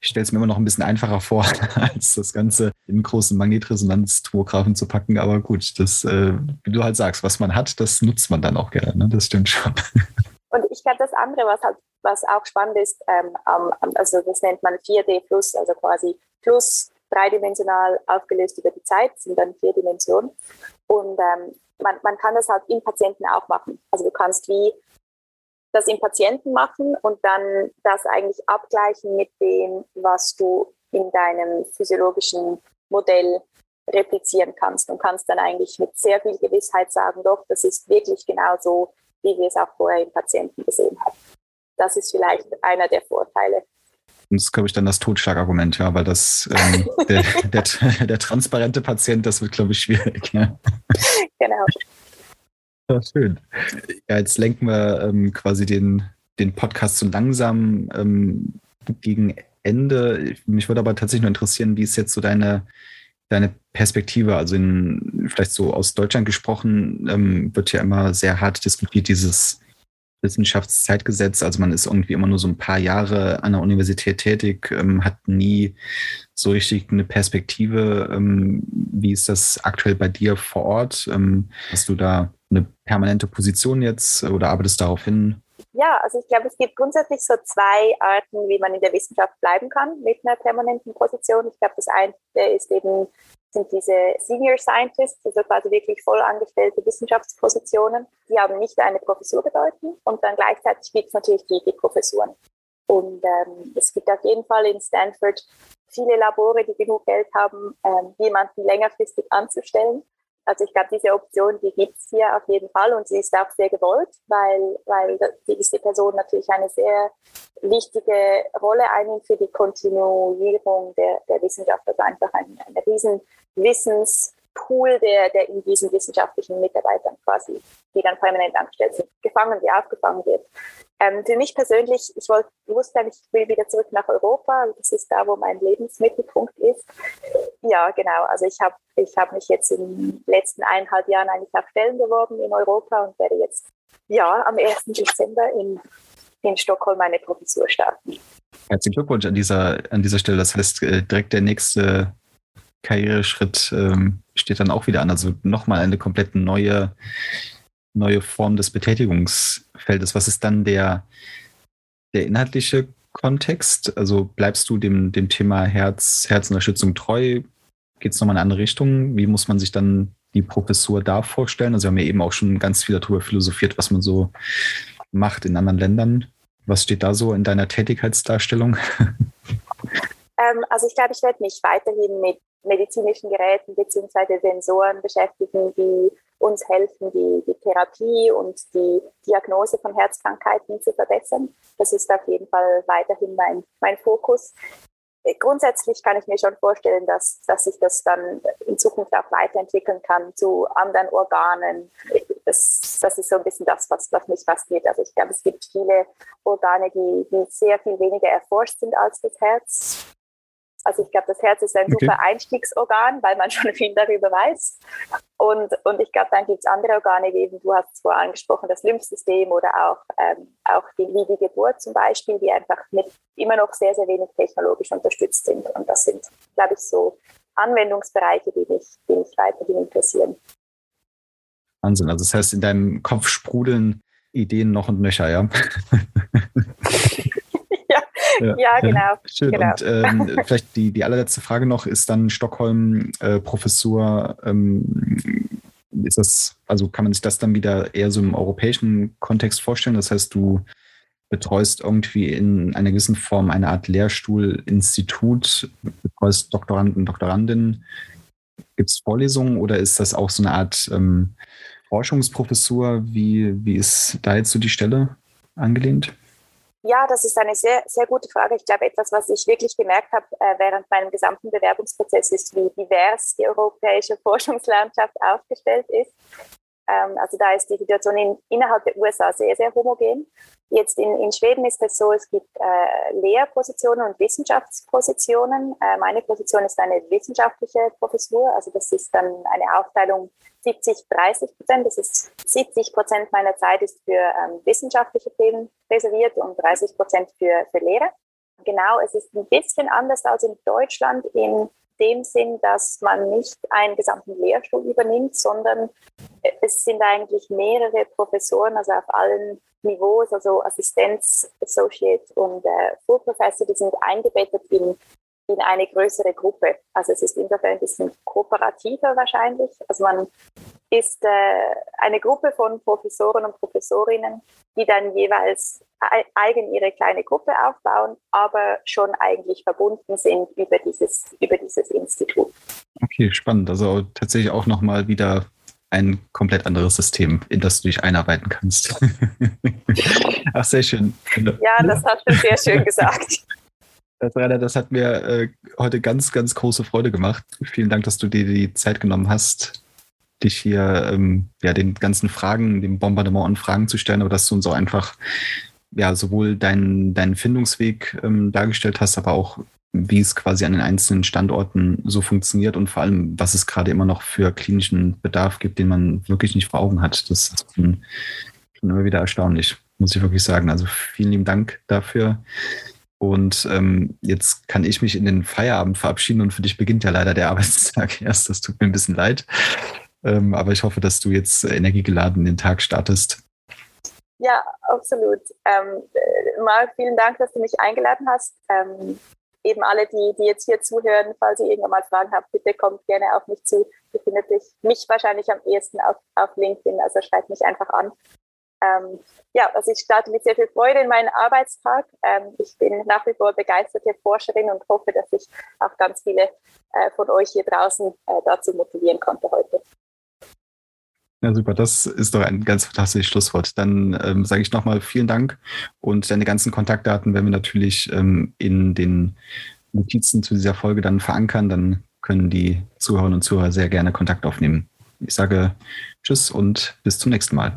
ich stelle es mir immer noch ein bisschen einfacher vor, (laughs) als das Ganze in großen Magnetresonanztomographen zu packen. Aber gut, das, äh, wie du halt sagst, was man hat, das nutzt man dann auch gerne. Ne? Das stimmt schon. (laughs) Und ich glaube, das andere, was halt was auch spannend ist, ähm, also das nennt man 4D plus, also quasi plus dreidimensional aufgelöst über die Zeit, sind dann vier Dimensionen. Und ähm, man, man kann das halt im Patienten auch machen. Also du kannst wie das im Patienten machen und dann das eigentlich abgleichen mit dem, was du in deinem physiologischen Modell replizieren kannst und kannst dann eigentlich mit sehr viel Gewissheit sagen, doch, das ist wirklich genau so, wie wir es auch vorher im Patienten gesehen haben. Das ist vielleicht einer der Vorteile. Das ist, glaube ich, dann das Totschlagargument, ja, weil das ähm, (laughs) der, der, der, transparente Patient, das wird, glaube ich, schwierig. Ja. Genau. Ja, schön. Ja, jetzt lenken wir ähm, quasi den, den Podcast so langsam ähm, gegen Ende. Mich würde aber tatsächlich nur interessieren, wie ist jetzt so deine, deine Perspektive? Also in, vielleicht so aus Deutschland gesprochen, ähm, wird ja immer sehr hart diskutiert, dieses Wissenschaftszeitgesetz. Also man ist irgendwie immer nur so ein paar Jahre an der Universität tätig, ähm, hat nie so richtig eine Perspektive. Ähm, wie ist das aktuell bei dir vor Ort? Ähm, hast du da eine permanente Position jetzt oder arbeitest darauf hin? Ja, also ich glaube, es gibt grundsätzlich so zwei Arten, wie man in der Wissenschaft bleiben kann mit einer permanenten Position. Ich glaube, das eine ist eben sind diese Senior Scientists, also quasi wirklich voll angestellte Wissenschaftspositionen. Die haben nicht eine Professur bedeuten und dann gleichzeitig gibt es natürlich die, die Professuren. Und ähm, es gibt auf jeden Fall in Stanford viele Labore, die genug Geld haben, ähm, jemanden längerfristig anzustellen. Also ich glaube, diese Option, die gibt es hier auf jeden Fall und sie ist auch sehr gewollt, weil, weil diese Person natürlich eine sehr wichtige Rolle einnimmt für die Kontinuierung der, der Wissenschaft. Also einfach ein, ein riesen Wissenspool, der, der in diesen wissenschaftlichen Mitarbeitern quasi, die dann permanent angestellt sind, gefangen wie aufgefangen wird. Ähm, für mich persönlich, ich wollte, wusste eigentlich, ich will wieder zurück nach Europa. Das ist da, wo mein Lebensmittelpunkt ist. Ja, genau. Also ich habe ich hab mich jetzt in den letzten eineinhalb Jahren eigentlich auf Stellen beworben in Europa und werde jetzt ja am 1. Dezember in, in Stockholm meine Professur starten. Herzlichen Glückwunsch an dieser, an dieser Stelle. Das heißt, äh, direkt der nächste Karriereschritt ähm, steht dann auch wieder an. Also nochmal eine komplett neue neue Form des Betätigungsfeldes. Was ist dann der, der inhaltliche Kontext? Also bleibst du dem, dem Thema Herz, Herzunterstützung treu? Geht es nochmal in eine andere Richtung? Wie muss man sich dann die Professur da vorstellen? Also wir haben ja eben auch schon ganz viel darüber philosophiert, was man so macht in anderen Ländern. Was steht da so in deiner Tätigkeitsdarstellung? (laughs) Ähm, also ich glaube, ich werde mich weiterhin mit medizinischen Geräten bzw. Sensoren beschäftigen, die uns helfen, die, die Therapie und die Diagnose von Herzkrankheiten zu verbessern. Das ist auf jeden Fall weiterhin mein, mein Fokus. Grundsätzlich kann ich mir schon vorstellen, dass, dass sich das dann in Zukunft auch weiterentwickeln kann zu anderen Organen. Das, das ist so ein bisschen das, was, was mich fasziniert. Also ich glaube, es gibt viele Organe, die, die sehr viel weniger erforscht sind als das Herz. Also ich glaube, das Herz ist ein okay. super Einstiegsorgan, weil man (laughs) schon viel darüber weiß. Und, und ich glaube, dann gibt es andere Organe, wie eben du hast es vorher angesprochen, das Lymphsystem oder auch, ähm, auch die, wie die Geburt zum Beispiel, die einfach mit immer noch sehr, sehr wenig technologisch unterstützt sind. Und das sind, glaube ich, so Anwendungsbereiche, die mich, die mich weiterhin interessieren. Wahnsinn. Also das heißt, in deinem Kopf sprudeln Ideen noch und nöcher, ja? (laughs) Ja, genau. Schön. genau. Und ähm, vielleicht die, die allerletzte Frage noch, ist dann Stockholm äh, Professur, ähm, ist das, also kann man sich das dann wieder eher so im europäischen Kontext vorstellen? Das heißt, du betreust irgendwie in einer gewissen Form eine Art Lehrstuhlinstitut, betreust Doktoranden, Doktorandinnen. Gibt es Vorlesungen oder ist das auch so eine Art ähm, Forschungsprofessur? Wie, wie ist da jetzt so die Stelle angelehnt? Ja, das ist eine sehr, sehr gute Frage. Ich glaube, etwas, was ich wirklich gemerkt habe äh, während meinem gesamten Bewerbungsprozess, ist, wie divers die europäische (laughs) Forschungslandschaft aufgestellt ist. Ähm, also da ist die Situation in, innerhalb der USA sehr, sehr homogen. Jetzt in, in Schweden ist es so, es gibt äh, Lehrpositionen und Wissenschaftspositionen. Äh, meine Position ist eine wissenschaftliche Professur, also das ist dann eine Aufteilung 70, 30 Prozent. Das ist 70 Prozent meiner Zeit ist für ähm, wissenschaftliche Themen reserviert und 30 Prozent für, für Lehre. Genau, es ist ein bisschen anders als in Deutschland in dem Sinn, dass man nicht einen gesamten Lehrstuhl übernimmt, sondern es sind eigentlich mehrere Professoren, also auf allen Niveaus, also Assistenz, Associate und äh, Full Professor, die sind eingebettet in, in eine größere Gruppe. Also es ist insofern ein bisschen kooperativer wahrscheinlich. Also man ist äh, eine Gruppe von Professoren und Professorinnen, die dann jeweils eigen ihre kleine Gruppe aufbauen, aber schon eigentlich verbunden sind über dieses, über dieses Institut. Okay, spannend. Also tatsächlich auch nochmal wieder ein komplett anderes System, in das du dich einarbeiten kannst. (laughs) Ach, sehr schön. Ja, das hast du sehr schön gesagt. (laughs) Das, Rainer, das hat mir äh, heute ganz, ganz große Freude gemacht. Vielen Dank, dass du dir die Zeit genommen hast, dich hier ähm, ja, den ganzen Fragen, dem Bombardement an Fragen zu stellen, aber dass du uns auch einfach ja, sowohl deinen, deinen Findungsweg ähm, dargestellt hast, aber auch wie es quasi an den einzelnen Standorten so funktioniert und vor allem, was es gerade immer noch für klinischen Bedarf gibt, den man wirklich nicht vor Augen hat. Das ist schon, schon immer wieder erstaunlich, muss ich wirklich sagen. Also vielen lieben Dank dafür. Und ähm, jetzt kann ich mich in den Feierabend verabschieden und für dich beginnt ja leider der (laughs) Arbeitstag erst. Das tut mir ein bisschen leid. Ähm, aber ich hoffe, dass du jetzt energiegeladen in den Tag startest. Ja, absolut. Ähm, äh, Marc, vielen Dank, dass du mich eingeladen hast. Ähm, eben alle, die, die jetzt hier zuhören, falls ihr irgendwann mal Fragen habt, bitte kommt gerne auf mich zu. Ihr findet mich, mich wahrscheinlich am ehesten auf, auf LinkedIn, also schreibt mich einfach an. Ähm, ja, also ich starte mit sehr viel Freude in meinen Arbeitstag. Ähm, ich bin nach wie vor begeisterte Forscherin und hoffe, dass ich auch ganz viele äh, von euch hier draußen äh, dazu motivieren konnte heute. Ja, super. Das ist doch ein ganz fantastisches Schlusswort. Dann ähm, sage ich nochmal vielen Dank und deine ganzen Kontaktdaten werden wir natürlich ähm, in den Notizen zu dieser Folge dann verankern. Dann können die Zuhörerinnen und Zuhörer sehr gerne Kontakt aufnehmen. Ich sage Tschüss und bis zum nächsten Mal.